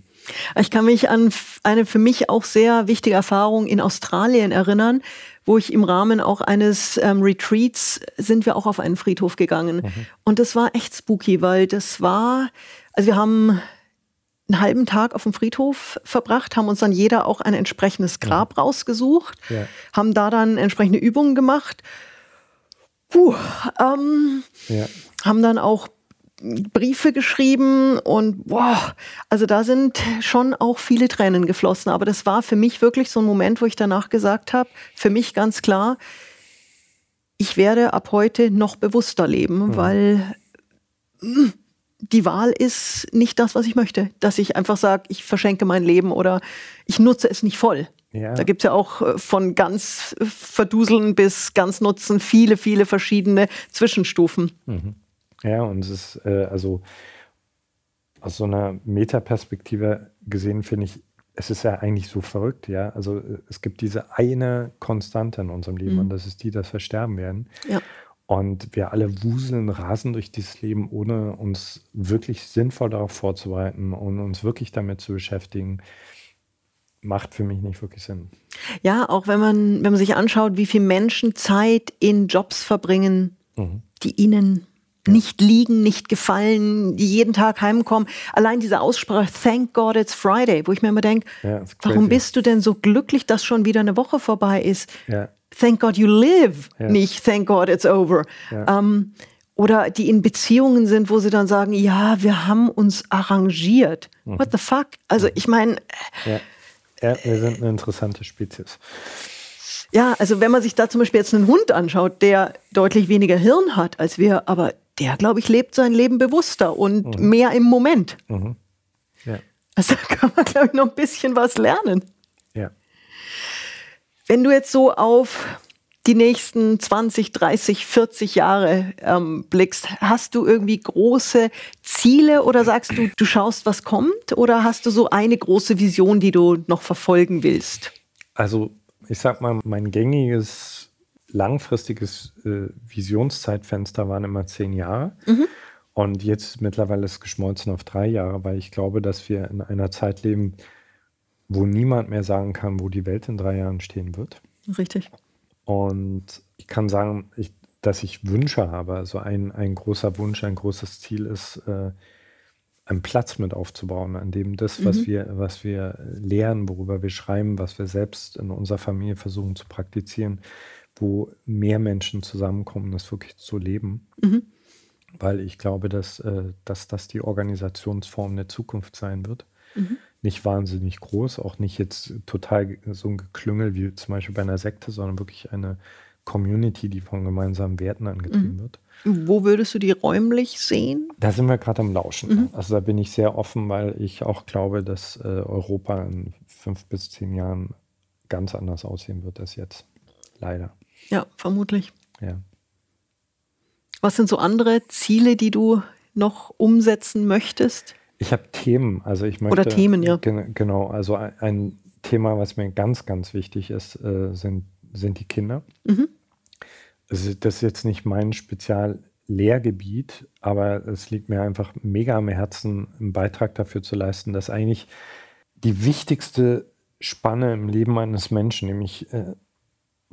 Ich kann mich an eine für mich auch sehr wichtige Erfahrung in Australien erinnern, wo ich im Rahmen auch eines ähm, Retreats sind wir auch auf einen Friedhof gegangen. Mhm. Und das war echt spooky, weil das war, also wir haben einen halben Tag auf dem Friedhof verbracht, haben uns dann jeder auch ein entsprechendes Grab ja. rausgesucht, ja. haben da dann entsprechende Übungen gemacht. Puh, ähm, ja. haben dann auch Briefe geschrieben und boah, also da sind schon auch viele Tränen geflossen. Aber das war für mich wirklich so ein Moment, wo ich danach gesagt habe, für mich ganz klar, ich werde ab heute noch bewusster leben, mhm. weil mh, die Wahl ist nicht das, was ich möchte. Dass ich einfach sage, ich verschenke mein Leben oder ich nutze es nicht voll. Ja. Da gibt es ja auch äh, von ganz verduseln bis ganz nutzen viele, viele verschiedene Zwischenstufen. Mhm. Ja, und es ist äh, also aus so einer Metaperspektive gesehen, finde ich, es ist ja eigentlich so verrückt, ja. Also äh, es gibt diese eine Konstante in unserem Leben mhm. und das ist die, dass wir sterben werden. Ja. Und wir alle wuseln, rasen durch dieses Leben, ohne uns wirklich sinnvoll darauf vorzubereiten und uns wirklich damit zu beschäftigen, macht für mich nicht wirklich Sinn. Ja, auch wenn man, wenn man sich anschaut, wie viele Menschen Zeit in Jobs verbringen, mhm. die ihnen. Nicht liegen, nicht gefallen, die jeden Tag heimkommen. Allein diese Aussprache, thank God it's Friday, wo ich mir immer denke, ja, warum bist du denn so glücklich, dass schon wieder eine Woche vorbei ist? Ja. Thank God you live, ja. nicht Thank God it's over. Ähm, oder die in Beziehungen sind, wo sie dann sagen, ja, wir haben uns arrangiert. Mhm. What the fuck? Also ich meine. Ja. ja, wir sind eine interessante Spezies. Ja, also wenn man sich da zum Beispiel jetzt einen Hund anschaut, der deutlich weniger Hirn hat als wir, aber der, glaube ich, lebt sein Leben bewusster und mhm. mehr im Moment. Mhm. Ja. Also kann man, glaube ich, noch ein bisschen was lernen. Ja. Wenn du jetzt so auf die nächsten 20, 30, 40 Jahre ähm, blickst, hast du irgendwie große Ziele oder sagst du, du schaust, was kommt? Oder hast du so eine große Vision, die du noch verfolgen willst? Also, ich sag mal, mein gängiges, langfristiges äh, Visionszeitfenster waren immer zehn Jahre. Mhm. Und jetzt mittlerweile ist es geschmolzen auf drei Jahre, weil ich glaube, dass wir in einer Zeit leben, wo niemand mehr sagen kann, wo die Welt in drei Jahren stehen wird. Richtig. Und ich kann sagen, ich, dass ich Wünsche habe. Also ein, ein großer Wunsch, ein großes Ziel ist, äh, einen Platz mit aufzubauen, an dem das, was mhm. wir, was wir lernen, worüber wir schreiben, was wir selbst in unserer Familie versuchen zu praktizieren, wo mehr Menschen zusammenkommen, das wirklich zu leben. Mhm. weil ich glaube, dass, äh, dass das die Organisationsform der Zukunft sein wird. Mhm. Nicht wahnsinnig groß, auch nicht jetzt total so ein Geklüngel wie zum Beispiel bei einer Sekte, sondern wirklich eine Community, die von gemeinsamen Werten angetrieben mhm. wird. Wo würdest du die räumlich sehen? Da sind wir gerade am Lauschen. Mhm. Also da bin ich sehr offen, weil ich auch glaube, dass äh, Europa in fünf bis zehn Jahren ganz anders aussehen wird als jetzt. Leider. Ja, vermutlich. Ja. Was sind so andere Ziele, die du noch umsetzen möchtest? Ich habe Themen, also ich möchte. Oder Themen, ja. Gen genau, also ein, Thema, was mir ganz, ganz wichtig ist, äh, sind, sind die Kinder. Mhm. Also das ist jetzt nicht mein Speziallehrgebiet, aber es liegt mir einfach mega am Herzen, einen Beitrag dafür zu leisten, dass eigentlich die wichtigste Spanne im Leben eines Menschen, nämlich äh,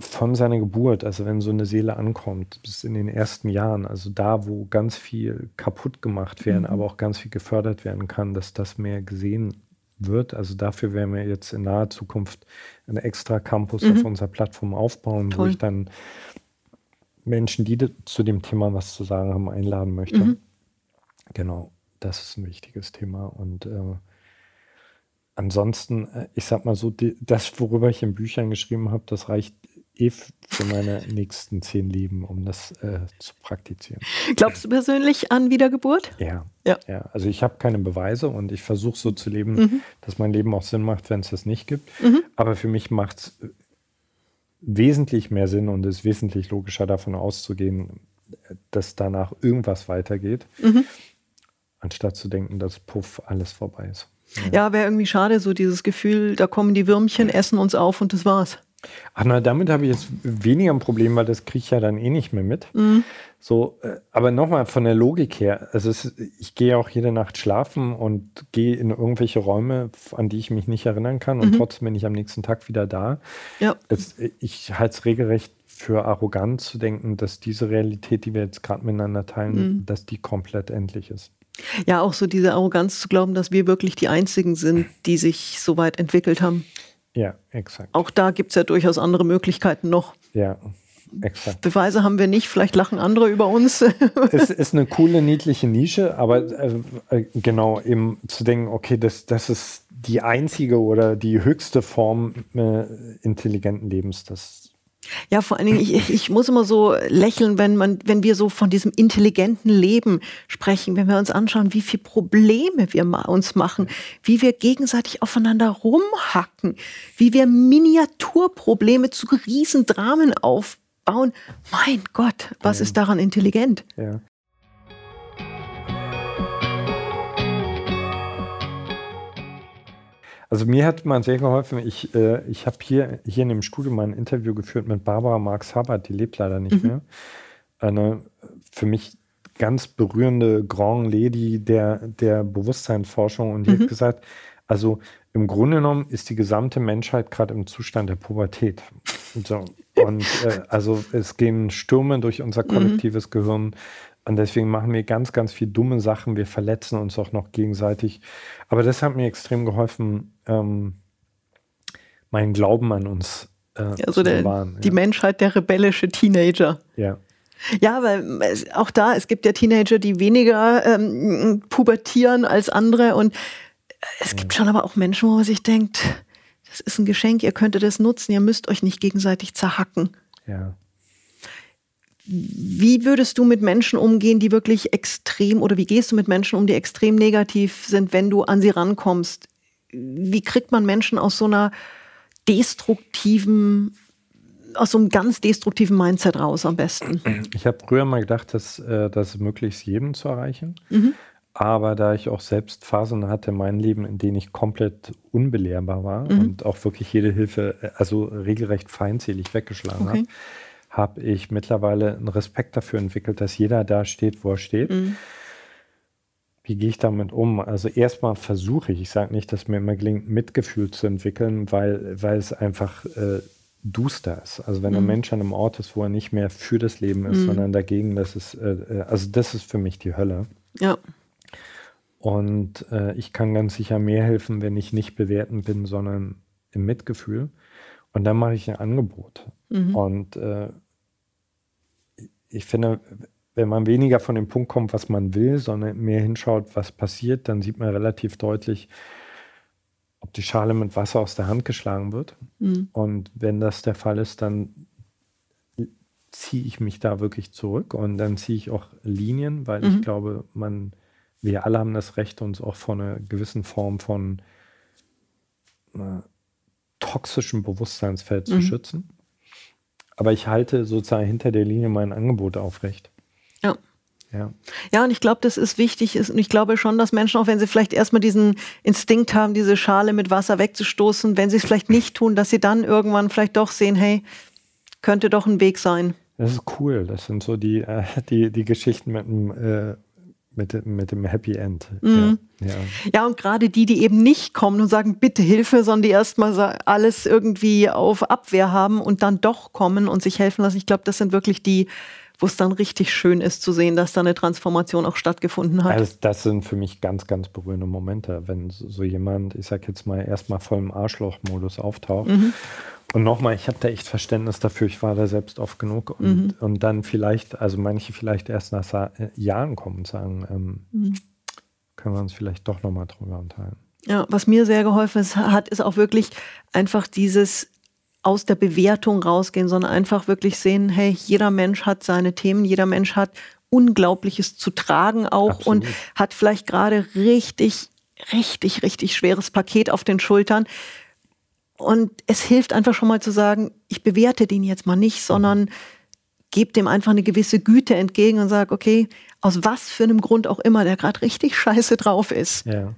von seiner Geburt, also wenn so eine Seele ankommt, bis in den ersten Jahren, also da, wo ganz viel kaputt gemacht werden, mhm. aber auch ganz viel gefördert werden kann, dass das mehr gesehen wird. Also dafür werden wir jetzt in naher Zukunft einen extra Campus mhm. auf unserer Plattform aufbauen, Toll. wo ich dann Menschen, die zu dem Thema was zu sagen haben, einladen möchte. Mhm. Genau, das ist ein wichtiges Thema. Und äh, ansonsten, äh, ich sag mal so, die, das, worüber ich in Büchern geschrieben habe, das reicht eh für meine nächsten zehn Leben, um das äh, zu praktizieren. Glaubst du persönlich an Wiedergeburt? Ja. Ja. ja. Also ich habe keine Beweise und ich versuche so zu leben, mhm. dass mein Leben auch Sinn macht, wenn es das nicht gibt. Mhm. Aber für mich macht es wesentlich mehr Sinn und ist wesentlich logischer davon auszugehen, dass danach irgendwas weitergeht, mhm. anstatt zu denken, dass puff, alles vorbei ist. Ja, ja wäre irgendwie schade, so dieses Gefühl, da kommen die Würmchen, essen uns auf und das war's. Ach na, damit habe ich jetzt weniger ein Problem, weil das kriege ich ja dann eh nicht mehr mit. Mhm. So, äh, aber nochmal von der Logik her, also es, ich gehe auch jede Nacht schlafen und gehe in irgendwelche Räume, an die ich mich nicht erinnern kann und mhm. trotzdem bin ich am nächsten Tag wieder da. Ja. Es, ich halte es regelrecht für arrogant zu denken, dass diese Realität, die wir jetzt gerade miteinander teilen, mhm. dass die komplett endlich ist. Ja, auch so diese Arroganz zu glauben, dass wir wirklich die Einzigen sind, die sich so weit entwickelt haben. Ja, exakt. Auch da gibt es ja durchaus andere Möglichkeiten noch. Ja, exakt. Beweise haben wir nicht, vielleicht lachen andere über uns. [laughs] es ist eine coole, niedliche Nische, aber äh, äh, genau, eben zu denken, okay, das, das ist die einzige oder die höchste Form äh, intelligenten Lebens, das ja, vor allen Dingen, ich, ich muss immer so lächeln, wenn man, wenn wir so von diesem intelligenten Leben sprechen, wenn wir uns anschauen, wie viele Probleme wir uns machen, wie wir gegenseitig aufeinander rumhacken, wie wir Miniaturprobleme zu Riesendramen aufbauen. Mein Gott, was ist daran intelligent? Ja. Also mir hat man sehr geholfen. Ich, äh, ich habe hier, hier in dem Studio mal ein Interview geführt mit Barbara Marx Hubbard, die lebt leider nicht mhm. mehr. Eine für mich ganz berührende Grand Lady der, der Bewusstseinsforschung und die mhm. hat gesagt, also im Grunde genommen ist die gesamte Menschheit gerade im Zustand der Pubertät. Und, so. und äh, also es gehen Stürme durch unser mhm. kollektives mhm. Gehirn. Und deswegen machen wir ganz, ganz viel dumme Sachen. Wir verletzen uns auch noch gegenseitig. Aber das hat mir extrem geholfen, ähm, meinen Glauben an uns äh, also zu bewahren. Die ja. Menschheit, der rebellische Teenager. Ja. Ja, weil auch da, es gibt ja Teenager, die weniger ähm, pubertieren als andere. Und es gibt schon aber auch Menschen, wo man sich denkt, das ist ein Geschenk, ihr könntet es nutzen, ihr müsst euch nicht gegenseitig zerhacken. Ja. Wie würdest du mit Menschen umgehen, die wirklich extrem, oder wie gehst du mit Menschen um, die extrem negativ sind, wenn du an sie rankommst? Wie kriegt man Menschen aus so einer destruktiven, aus so einem ganz destruktiven Mindset raus am besten? Ich habe früher mal gedacht, dass äh, das möglichst jedem zu erreichen. Mhm. Aber da ich auch selbst Phasen hatte in meinem Leben, in denen ich komplett unbelehrbar war mhm. und auch wirklich jede Hilfe, äh, also regelrecht feindselig weggeschlagen okay. habe, habe ich mittlerweile einen Respekt dafür entwickelt, dass jeder da steht, wo er steht. Mhm. Wie gehe ich damit um? Also erstmal versuche ich, ich sage nicht, dass mir immer gelingt, Mitgefühl zu entwickeln, weil, weil es einfach äh, duster ist. Also wenn mhm. ein Mensch an einem Ort ist, wo er nicht mehr für das Leben ist, mhm. sondern dagegen, das ist, äh, äh, also das ist für mich die Hölle. Ja. Und äh, ich kann ganz sicher mehr helfen, wenn ich nicht bewerten bin, sondern im Mitgefühl. Und dann mache ich ein Angebot. Mhm. Und äh, ich finde, wenn man weniger von dem Punkt kommt, was man will, sondern mehr hinschaut, was passiert, dann sieht man relativ deutlich, ob die Schale mit Wasser aus der Hand geschlagen wird. Mhm. Und wenn das der Fall ist, dann ziehe ich mich da wirklich zurück und dann ziehe ich auch Linien, weil mhm. ich glaube, man, wir alle haben das Recht, uns auch vor einer gewissen Form von äh, toxischem Bewusstseinsfeld mhm. zu schützen. Aber ich halte sozusagen hinter der Linie mein Angebot aufrecht. Ja. Ja. ja, und ich glaube, das ist wichtig. Und ich glaube schon, dass Menschen, auch wenn sie vielleicht erstmal diesen Instinkt haben, diese Schale mit Wasser wegzustoßen, wenn sie es vielleicht nicht tun, dass sie dann irgendwann vielleicht doch sehen, hey, könnte doch ein Weg sein. Das ist cool. Das sind so die, äh, die, die Geschichten mit dem, äh, mit, mit dem Happy End. Mhm. Ja, ja. ja, und gerade die, die eben nicht kommen und sagen, bitte Hilfe, sondern die erstmal alles irgendwie auf Abwehr haben und dann doch kommen und sich helfen lassen. Ich glaube, das sind wirklich die, wo es dann richtig schön ist zu sehen, dass da eine Transformation auch stattgefunden hat. Also das sind für mich ganz, ganz berührende Momente, wenn so jemand, ich sag jetzt mal, erstmal voll im Arschloch-Modus auftaucht. Mhm. Und nochmal, ich habe da echt Verständnis dafür, ich war da selbst oft genug. Und, mhm. und dann vielleicht, also manche vielleicht erst nach äh, Jahren kommen und sagen, ähm, mhm. können wir uns vielleicht doch nochmal drüber unterhalten. Ja, was mir sehr geholfen hat, ist auch wirklich einfach dieses aus der Bewertung rausgehen, sondern einfach wirklich sehen, hey, jeder Mensch hat seine Themen, jeder Mensch hat Unglaubliches zu tragen auch Absolut. und hat vielleicht gerade richtig, richtig, richtig schweres Paket auf den Schultern. Und es hilft einfach schon mal zu sagen, ich bewerte den jetzt mal nicht, sondern gebe dem einfach eine gewisse Güte entgegen und sage, okay, aus was für einem Grund auch immer, der gerade richtig scheiße drauf ist. Ja.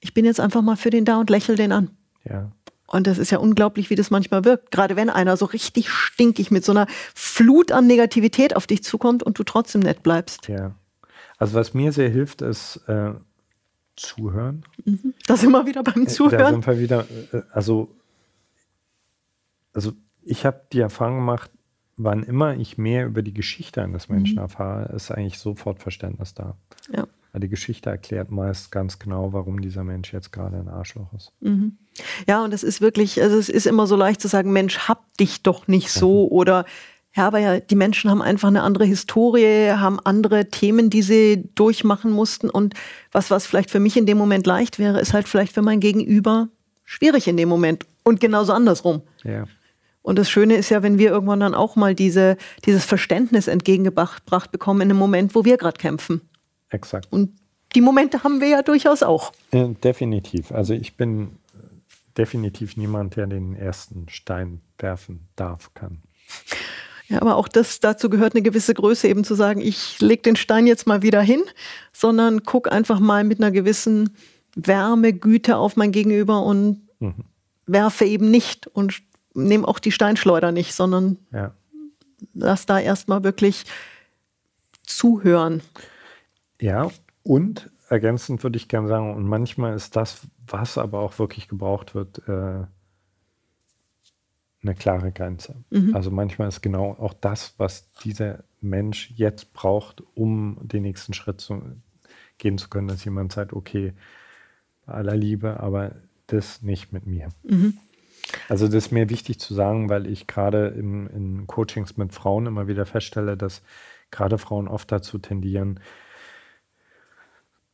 Ich bin jetzt einfach mal für den da und lächel den an. Ja. Und das ist ja unglaublich, wie das manchmal wirkt. Gerade wenn einer so richtig stinkig mit so einer Flut an Negativität auf dich zukommt und du trotzdem nett bleibst. Ja. Also was mir sehr hilft, ist äh, zuhören. Mhm. Da sind wir wieder beim Zuhören. Da sind wir wieder, äh, also, also ich habe die Erfahrung gemacht, wann immer ich mehr über die Geschichte eines Menschen mhm. erfahre, ist eigentlich sofort Verständnis da. Ja. Die Geschichte erklärt meist ganz genau, warum dieser Mensch jetzt gerade ein Arschloch ist. Mhm. Ja, und es ist wirklich, also es ist immer so leicht zu sagen, Mensch, hab dich doch nicht so mhm. oder ja, aber ja, die Menschen haben einfach eine andere Historie, haben andere Themen, die sie durchmachen mussten. Und was, was vielleicht für mich in dem Moment leicht wäre, ist halt vielleicht für mein Gegenüber schwierig in dem Moment. Und genauso andersrum. Ja. Und das Schöne ist ja, wenn wir irgendwann dann auch mal diese, dieses Verständnis entgegengebracht bekommen in einem Moment, wo wir gerade kämpfen. Exakt. Und die Momente haben wir ja durchaus auch. Ja, definitiv. Also ich bin definitiv niemand, der den ersten Stein werfen darf, kann. Ja, aber auch das, dazu gehört eine gewisse Größe, eben zu sagen, ich lege den Stein jetzt mal wieder hin, sondern guck einfach mal mit einer gewissen Wärme, Güte auf mein Gegenüber und mhm. werfe eben nicht und nehme auch die Steinschleuder nicht, sondern ja. lass da erstmal wirklich zuhören. Ja, und ergänzend würde ich gerne sagen, und manchmal ist das, was aber auch wirklich gebraucht wird, äh, eine klare Grenze. Mhm. Also manchmal ist genau auch das, was dieser Mensch jetzt braucht, um den nächsten Schritt zu, gehen zu können, dass jemand sagt, okay, bei aller Liebe, aber das nicht mit mir. Mhm. Also das ist mir wichtig zu sagen, weil ich gerade in Coachings mit Frauen immer wieder feststelle, dass gerade Frauen oft dazu tendieren,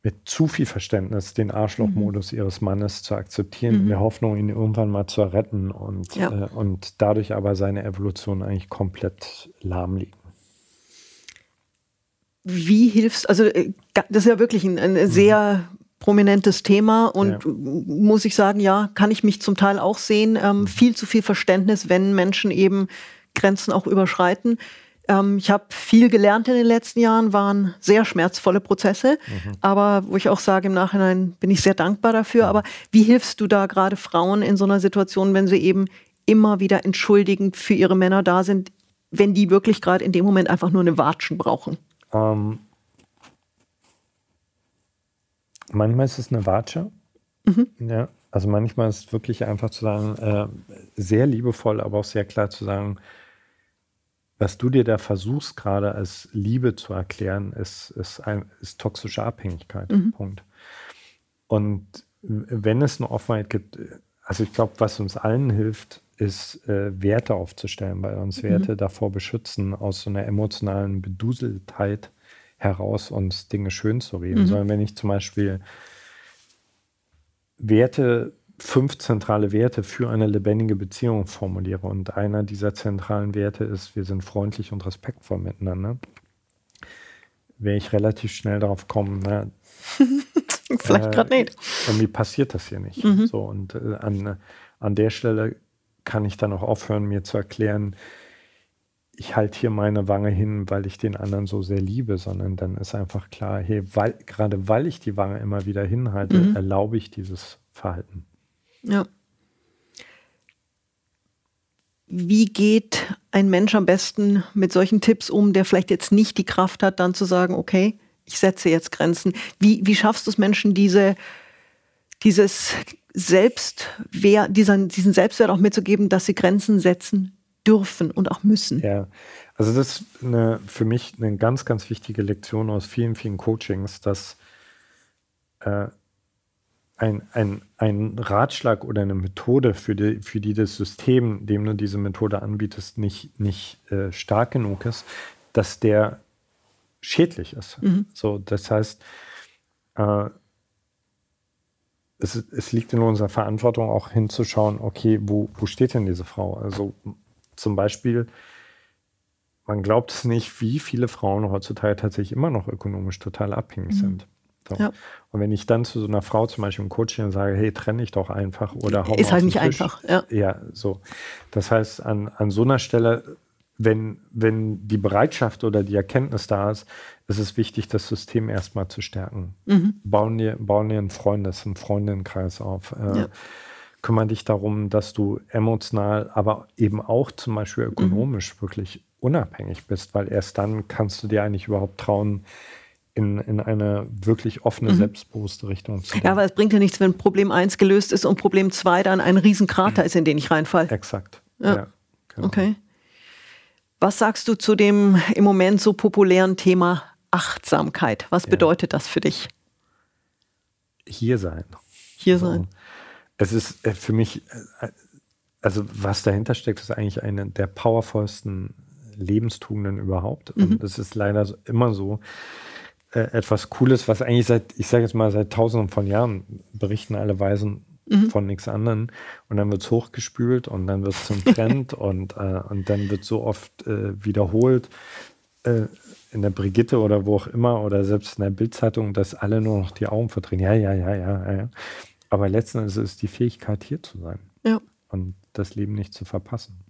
mit zu viel Verständnis den Arschlochmodus mhm. ihres Mannes zu akzeptieren, mhm. in der Hoffnung, ihn irgendwann mal zu retten und, ja. äh, und dadurch aber seine Evolution eigentlich komplett lahmlegen. Wie hilfst, also äh, das ist ja wirklich ein, ein mhm. sehr prominentes Thema und ja. muss ich sagen, ja, kann ich mich zum Teil auch sehen. Ähm, mhm. viel zu viel Verständnis, wenn Menschen eben Grenzen auch überschreiten. Ähm, ich habe viel gelernt in den letzten Jahren, waren sehr schmerzvolle Prozesse, mhm. aber wo ich auch sage, im Nachhinein bin ich sehr dankbar dafür. Mhm. Aber wie hilfst du da gerade Frauen in so einer Situation, wenn sie eben immer wieder entschuldigend für ihre Männer da sind, wenn die wirklich gerade in dem Moment einfach nur eine Watschen brauchen? Ähm, manchmal ist es eine Watsche. Mhm. Ja, also manchmal ist es wirklich einfach zu sagen, äh, sehr liebevoll, aber auch sehr klar zu sagen, was du dir da versuchst gerade als Liebe zu erklären, ist, ist, ein, ist toxische Abhängigkeit. Mhm. Punkt. Und wenn es eine Offenheit gibt, also ich glaube, was uns allen hilft, ist, äh, Werte aufzustellen, weil uns mhm. Werte mhm. davor beschützen, aus so einer emotionalen Beduseltheit heraus uns Dinge schön zu reden. Mhm. Sondern wenn ich zum Beispiel Werte, fünf zentrale Werte für eine lebendige Beziehung formuliere und einer dieser zentralen Werte ist, wir sind freundlich und respektvoll miteinander, wäre ich relativ schnell darauf kommen, na, [laughs] Vielleicht äh, gerade nicht. Irgendwie passiert das hier nicht. Mhm. So, und äh, an, an der Stelle kann ich dann auch aufhören, mir zu erklären, ich halte hier meine Wange hin, weil ich den anderen so sehr liebe, sondern dann ist einfach klar, hey, weil, gerade weil ich die Wange immer wieder hinhalte, mhm. erlaube ich dieses Verhalten. Ja. Wie geht ein Mensch am besten mit solchen Tipps um, der vielleicht jetzt nicht die Kraft hat, dann zu sagen, okay, ich setze jetzt Grenzen. Wie, wie schaffst du es Menschen, diese, dieses Selbstwert, diesen, diesen Selbstwert auch mitzugeben, dass sie Grenzen setzen dürfen und auch müssen? Ja, also das ist eine, für mich eine ganz, ganz wichtige Lektion aus vielen, vielen Coachings, dass äh, ein, ein, ein Ratschlag oder eine Methode, für die, für die das System, dem du diese Methode anbietest, nicht, nicht äh, stark genug ist, dass der schädlich ist. Mhm. So, das heißt, äh, es, es, liegt in unserer Verantwortung auch hinzuschauen, okay, wo, wo steht denn diese Frau? Also zum Beispiel, man glaubt es nicht, wie viele Frauen heutzutage tatsächlich immer noch ökonomisch total abhängig mhm. sind. So. Ja. Und wenn ich dann zu so einer Frau zum Beispiel im Coaching sage, hey, trenne ich doch einfach oder hau Ist halt nicht Tisch. einfach, ja. Ja, so. Das heißt, an, an so einer Stelle wenn, wenn die Bereitschaft oder die Erkenntnis da ist, ist es wichtig, das System erstmal zu stärken. Mhm. Bauen, dir, bauen dir einen Freundes-, einen Freundinnenkreis auf. Äh, ja. Kümmere dich darum, dass du emotional, aber eben auch zum Beispiel ökonomisch mhm. wirklich unabhängig bist, weil erst dann kannst du dir eigentlich überhaupt trauen, in, in eine wirklich offene, mhm. selbstbewusste Richtung zu gehen. Ja, aber es bringt ja nichts, wenn Problem 1 gelöst ist und Problem 2 dann ein Riesenkrater ist, in den ich reinfalle. Exakt. Ja. ja genau. Okay. Was sagst du zu dem im Moment so populären Thema Achtsamkeit? Was ja. bedeutet das für dich? Hier sein. Hier also, sein. Es ist äh, für mich, äh, also was dahinter steckt, ist eigentlich eine der powervollsten Lebenstugenden überhaupt. Mhm. Und es ist leider immer so, äh, etwas Cooles, was eigentlich seit, ich sage jetzt mal, seit tausenden von Jahren berichten alle Weisen mhm. von nichts anderem. Und dann wird es hochgespült und dann wird es zum Trend [laughs] und, äh, und dann wird so oft äh, wiederholt äh, in der Brigitte oder wo auch immer oder selbst in der Bildzeitung, dass alle nur noch die Augen verdrehen. Ja, ja, ja, ja, ja. Aber letzten Endes ist es die Fähigkeit, hier zu sein. Ja. Und das Leben nicht zu verpassen.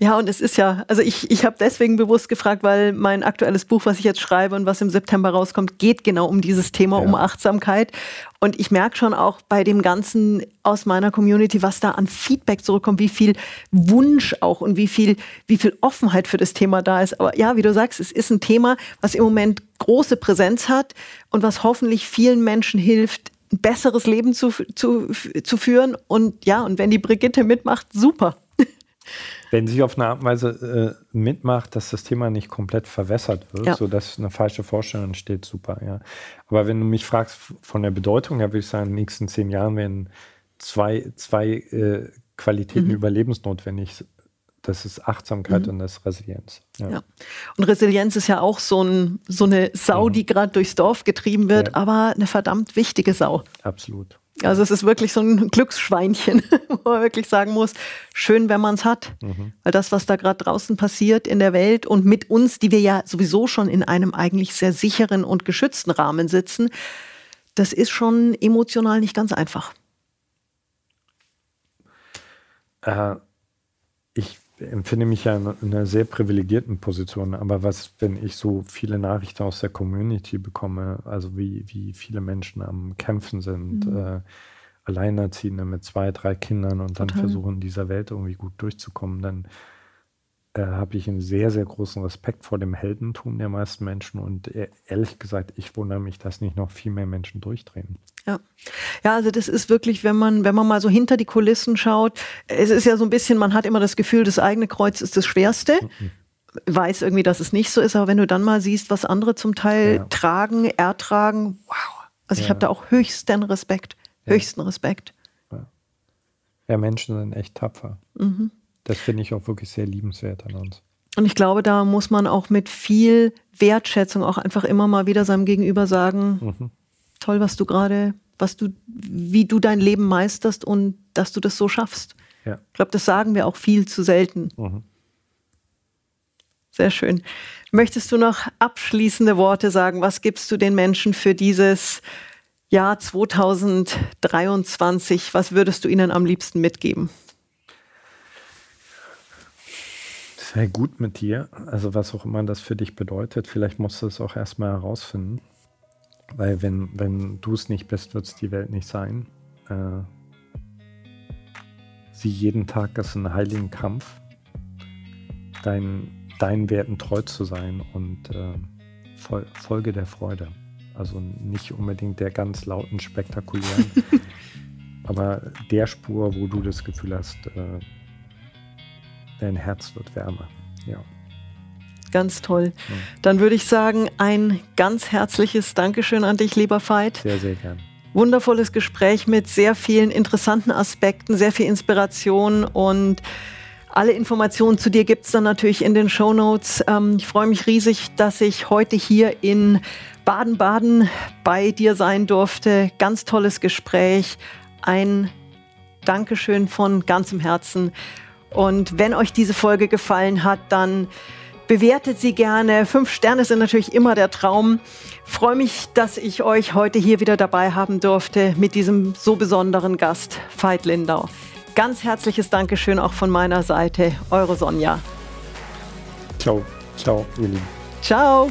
Ja, und es ist ja, also ich, ich habe deswegen bewusst gefragt, weil mein aktuelles Buch, was ich jetzt schreibe und was im September rauskommt, geht genau um dieses Thema, ja. um Achtsamkeit. Und ich merke schon auch bei dem Ganzen aus meiner Community, was da an Feedback zurückkommt, wie viel Wunsch auch und wie viel, wie viel Offenheit für das Thema da ist. Aber ja, wie du sagst, es ist ein Thema, was im Moment große Präsenz hat und was hoffentlich vielen Menschen hilft, ein besseres Leben zu, zu, zu führen. Und ja, und wenn die Brigitte mitmacht, super. [laughs] Wenn sie auf eine Art und Weise äh, mitmacht, dass das Thema nicht komplett verwässert wird, ja. sodass eine falsche Vorstellung entsteht, super, ja. Aber wenn du mich fragst von der Bedeutung her, würde ich sagen, in den nächsten zehn Jahren werden zwei, zwei äh, Qualitäten mhm. überlebensnotwendig. Das ist Achtsamkeit mhm. und das ist Resilienz. Ja. ja. Und Resilienz ist ja auch so, ein, so eine Sau, mhm. die gerade durchs Dorf getrieben wird, aber eine verdammt wichtige Sau. Absolut. Also es ist wirklich so ein Glücksschweinchen, [laughs] wo man wirklich sagen muss, schön, wenn man es hat. Mhm. Weil das, was da gerade draußen passiert in der Welt und mit uns, die wir ja sowieso schon in einem eigentlich sehr sicheren und geschützten Rahmen sitzen, das ist schon emotional nicht ganz einfach. Äh, empfinde mich ja in einer sehr privilegierten Position. Aber was, wenn ich so viele Nachrichten aus der Community bekomme, also wie, wie viele Menschen am Kämpfen sind, mhm. äh, Alleinerziehende mit zwei, drei Kindern und Total. dann versuchen, in dieser Welt irgendwie gut durchzukommen, dann äh, habe ich einen sehr, sehr großen Respekt vor dem Heldentum der meisten Menschen und e-, ehrlich gesagt, ich wundere mich, dass nicht noch viel mehr Menschen durchdrehen. Ja. Ja, also das ist wirklich, wenn man, wenn man mal so hinter die Kulissen schaut, es ist ja so ein bisschen, man hat immer das Gefühl, das eigene Kreuz ist das Schwerste. Mhm. Weiß irgendwie, dass es nicht so ist, aber wenn du dann mal siehst, was andere zum Teil ja. tragen, ertragen, wow. Also ja. ich habe da auch höchsten Respekt, höchsten Respekt. Ja. Menschen sind echt tapfer. Mhm. Das finde ich auch wirklich sehr liebenswert an uns. Und ich glaube, da muss man auch mit viel Wertschätzung auch einfach immer mal wieder seinem Gegenüber sagen, mhm. toll, was du gerade, was du, wie du dein Leben meisterst und dass du das so schaffst. Ja. Ich glaube, das sagen wir auch viel zu selten. Mhm. Sehr schön. Möchtest du noch abschließende Worte sagen? Was gibst du den Menschen für dieses Jahr 2023? Was würdest du ihnen am liebsten mitgeben? Sei gut mit dir, also was auch immer das für dich bedeutet. Vielleicht musst du es auch erstmal herausfinden. Weil wenn, wenn du es nicht bist, wird es die Welt nicht sein. Äh, sieh jeden Tag als einen heiligen Kampf. Dein, deinen Werten treu zu sein und äh, Folge der Freude. Also nicht unbedingt der ganz lauten, spektakulären, [laughs] aber der Spur, wo du das Gefühl hast, äh, dein Herz wird wärmer. Ja. Ganz toll. Dann würde ich sagen, ein ganz herzliches Dankeschön an dich, lieber Veit. Sehr, sehr gern. Wundervolles Gespräch mit sehr vielen interessanten Aspekten, sehr viel Inspiration und alle Informationen zu dir gibt es dann natürlich in den Show Notes. Ähm, ich freue mich riesig, dass ich heute hier in Baden-Baden bei dir sein durfte. Ganz tolles Gespräch. Ein Dankeschön von ganzem Herzen. Und wenn euch diese Folge gefallen hat, dann bewertet sie gerne. Fünf Sterne sind natürlich immer der Traum. Ich freue mich, dass ich euch heute hier wieder dabei haben durfte mit diesem so besonderen Gast, Veit Lindau. Ganz herzliches Dankeschön auch von meiner Seite. Eure Sonja. Ciao. Ciao, ihr Lieben. Ciao.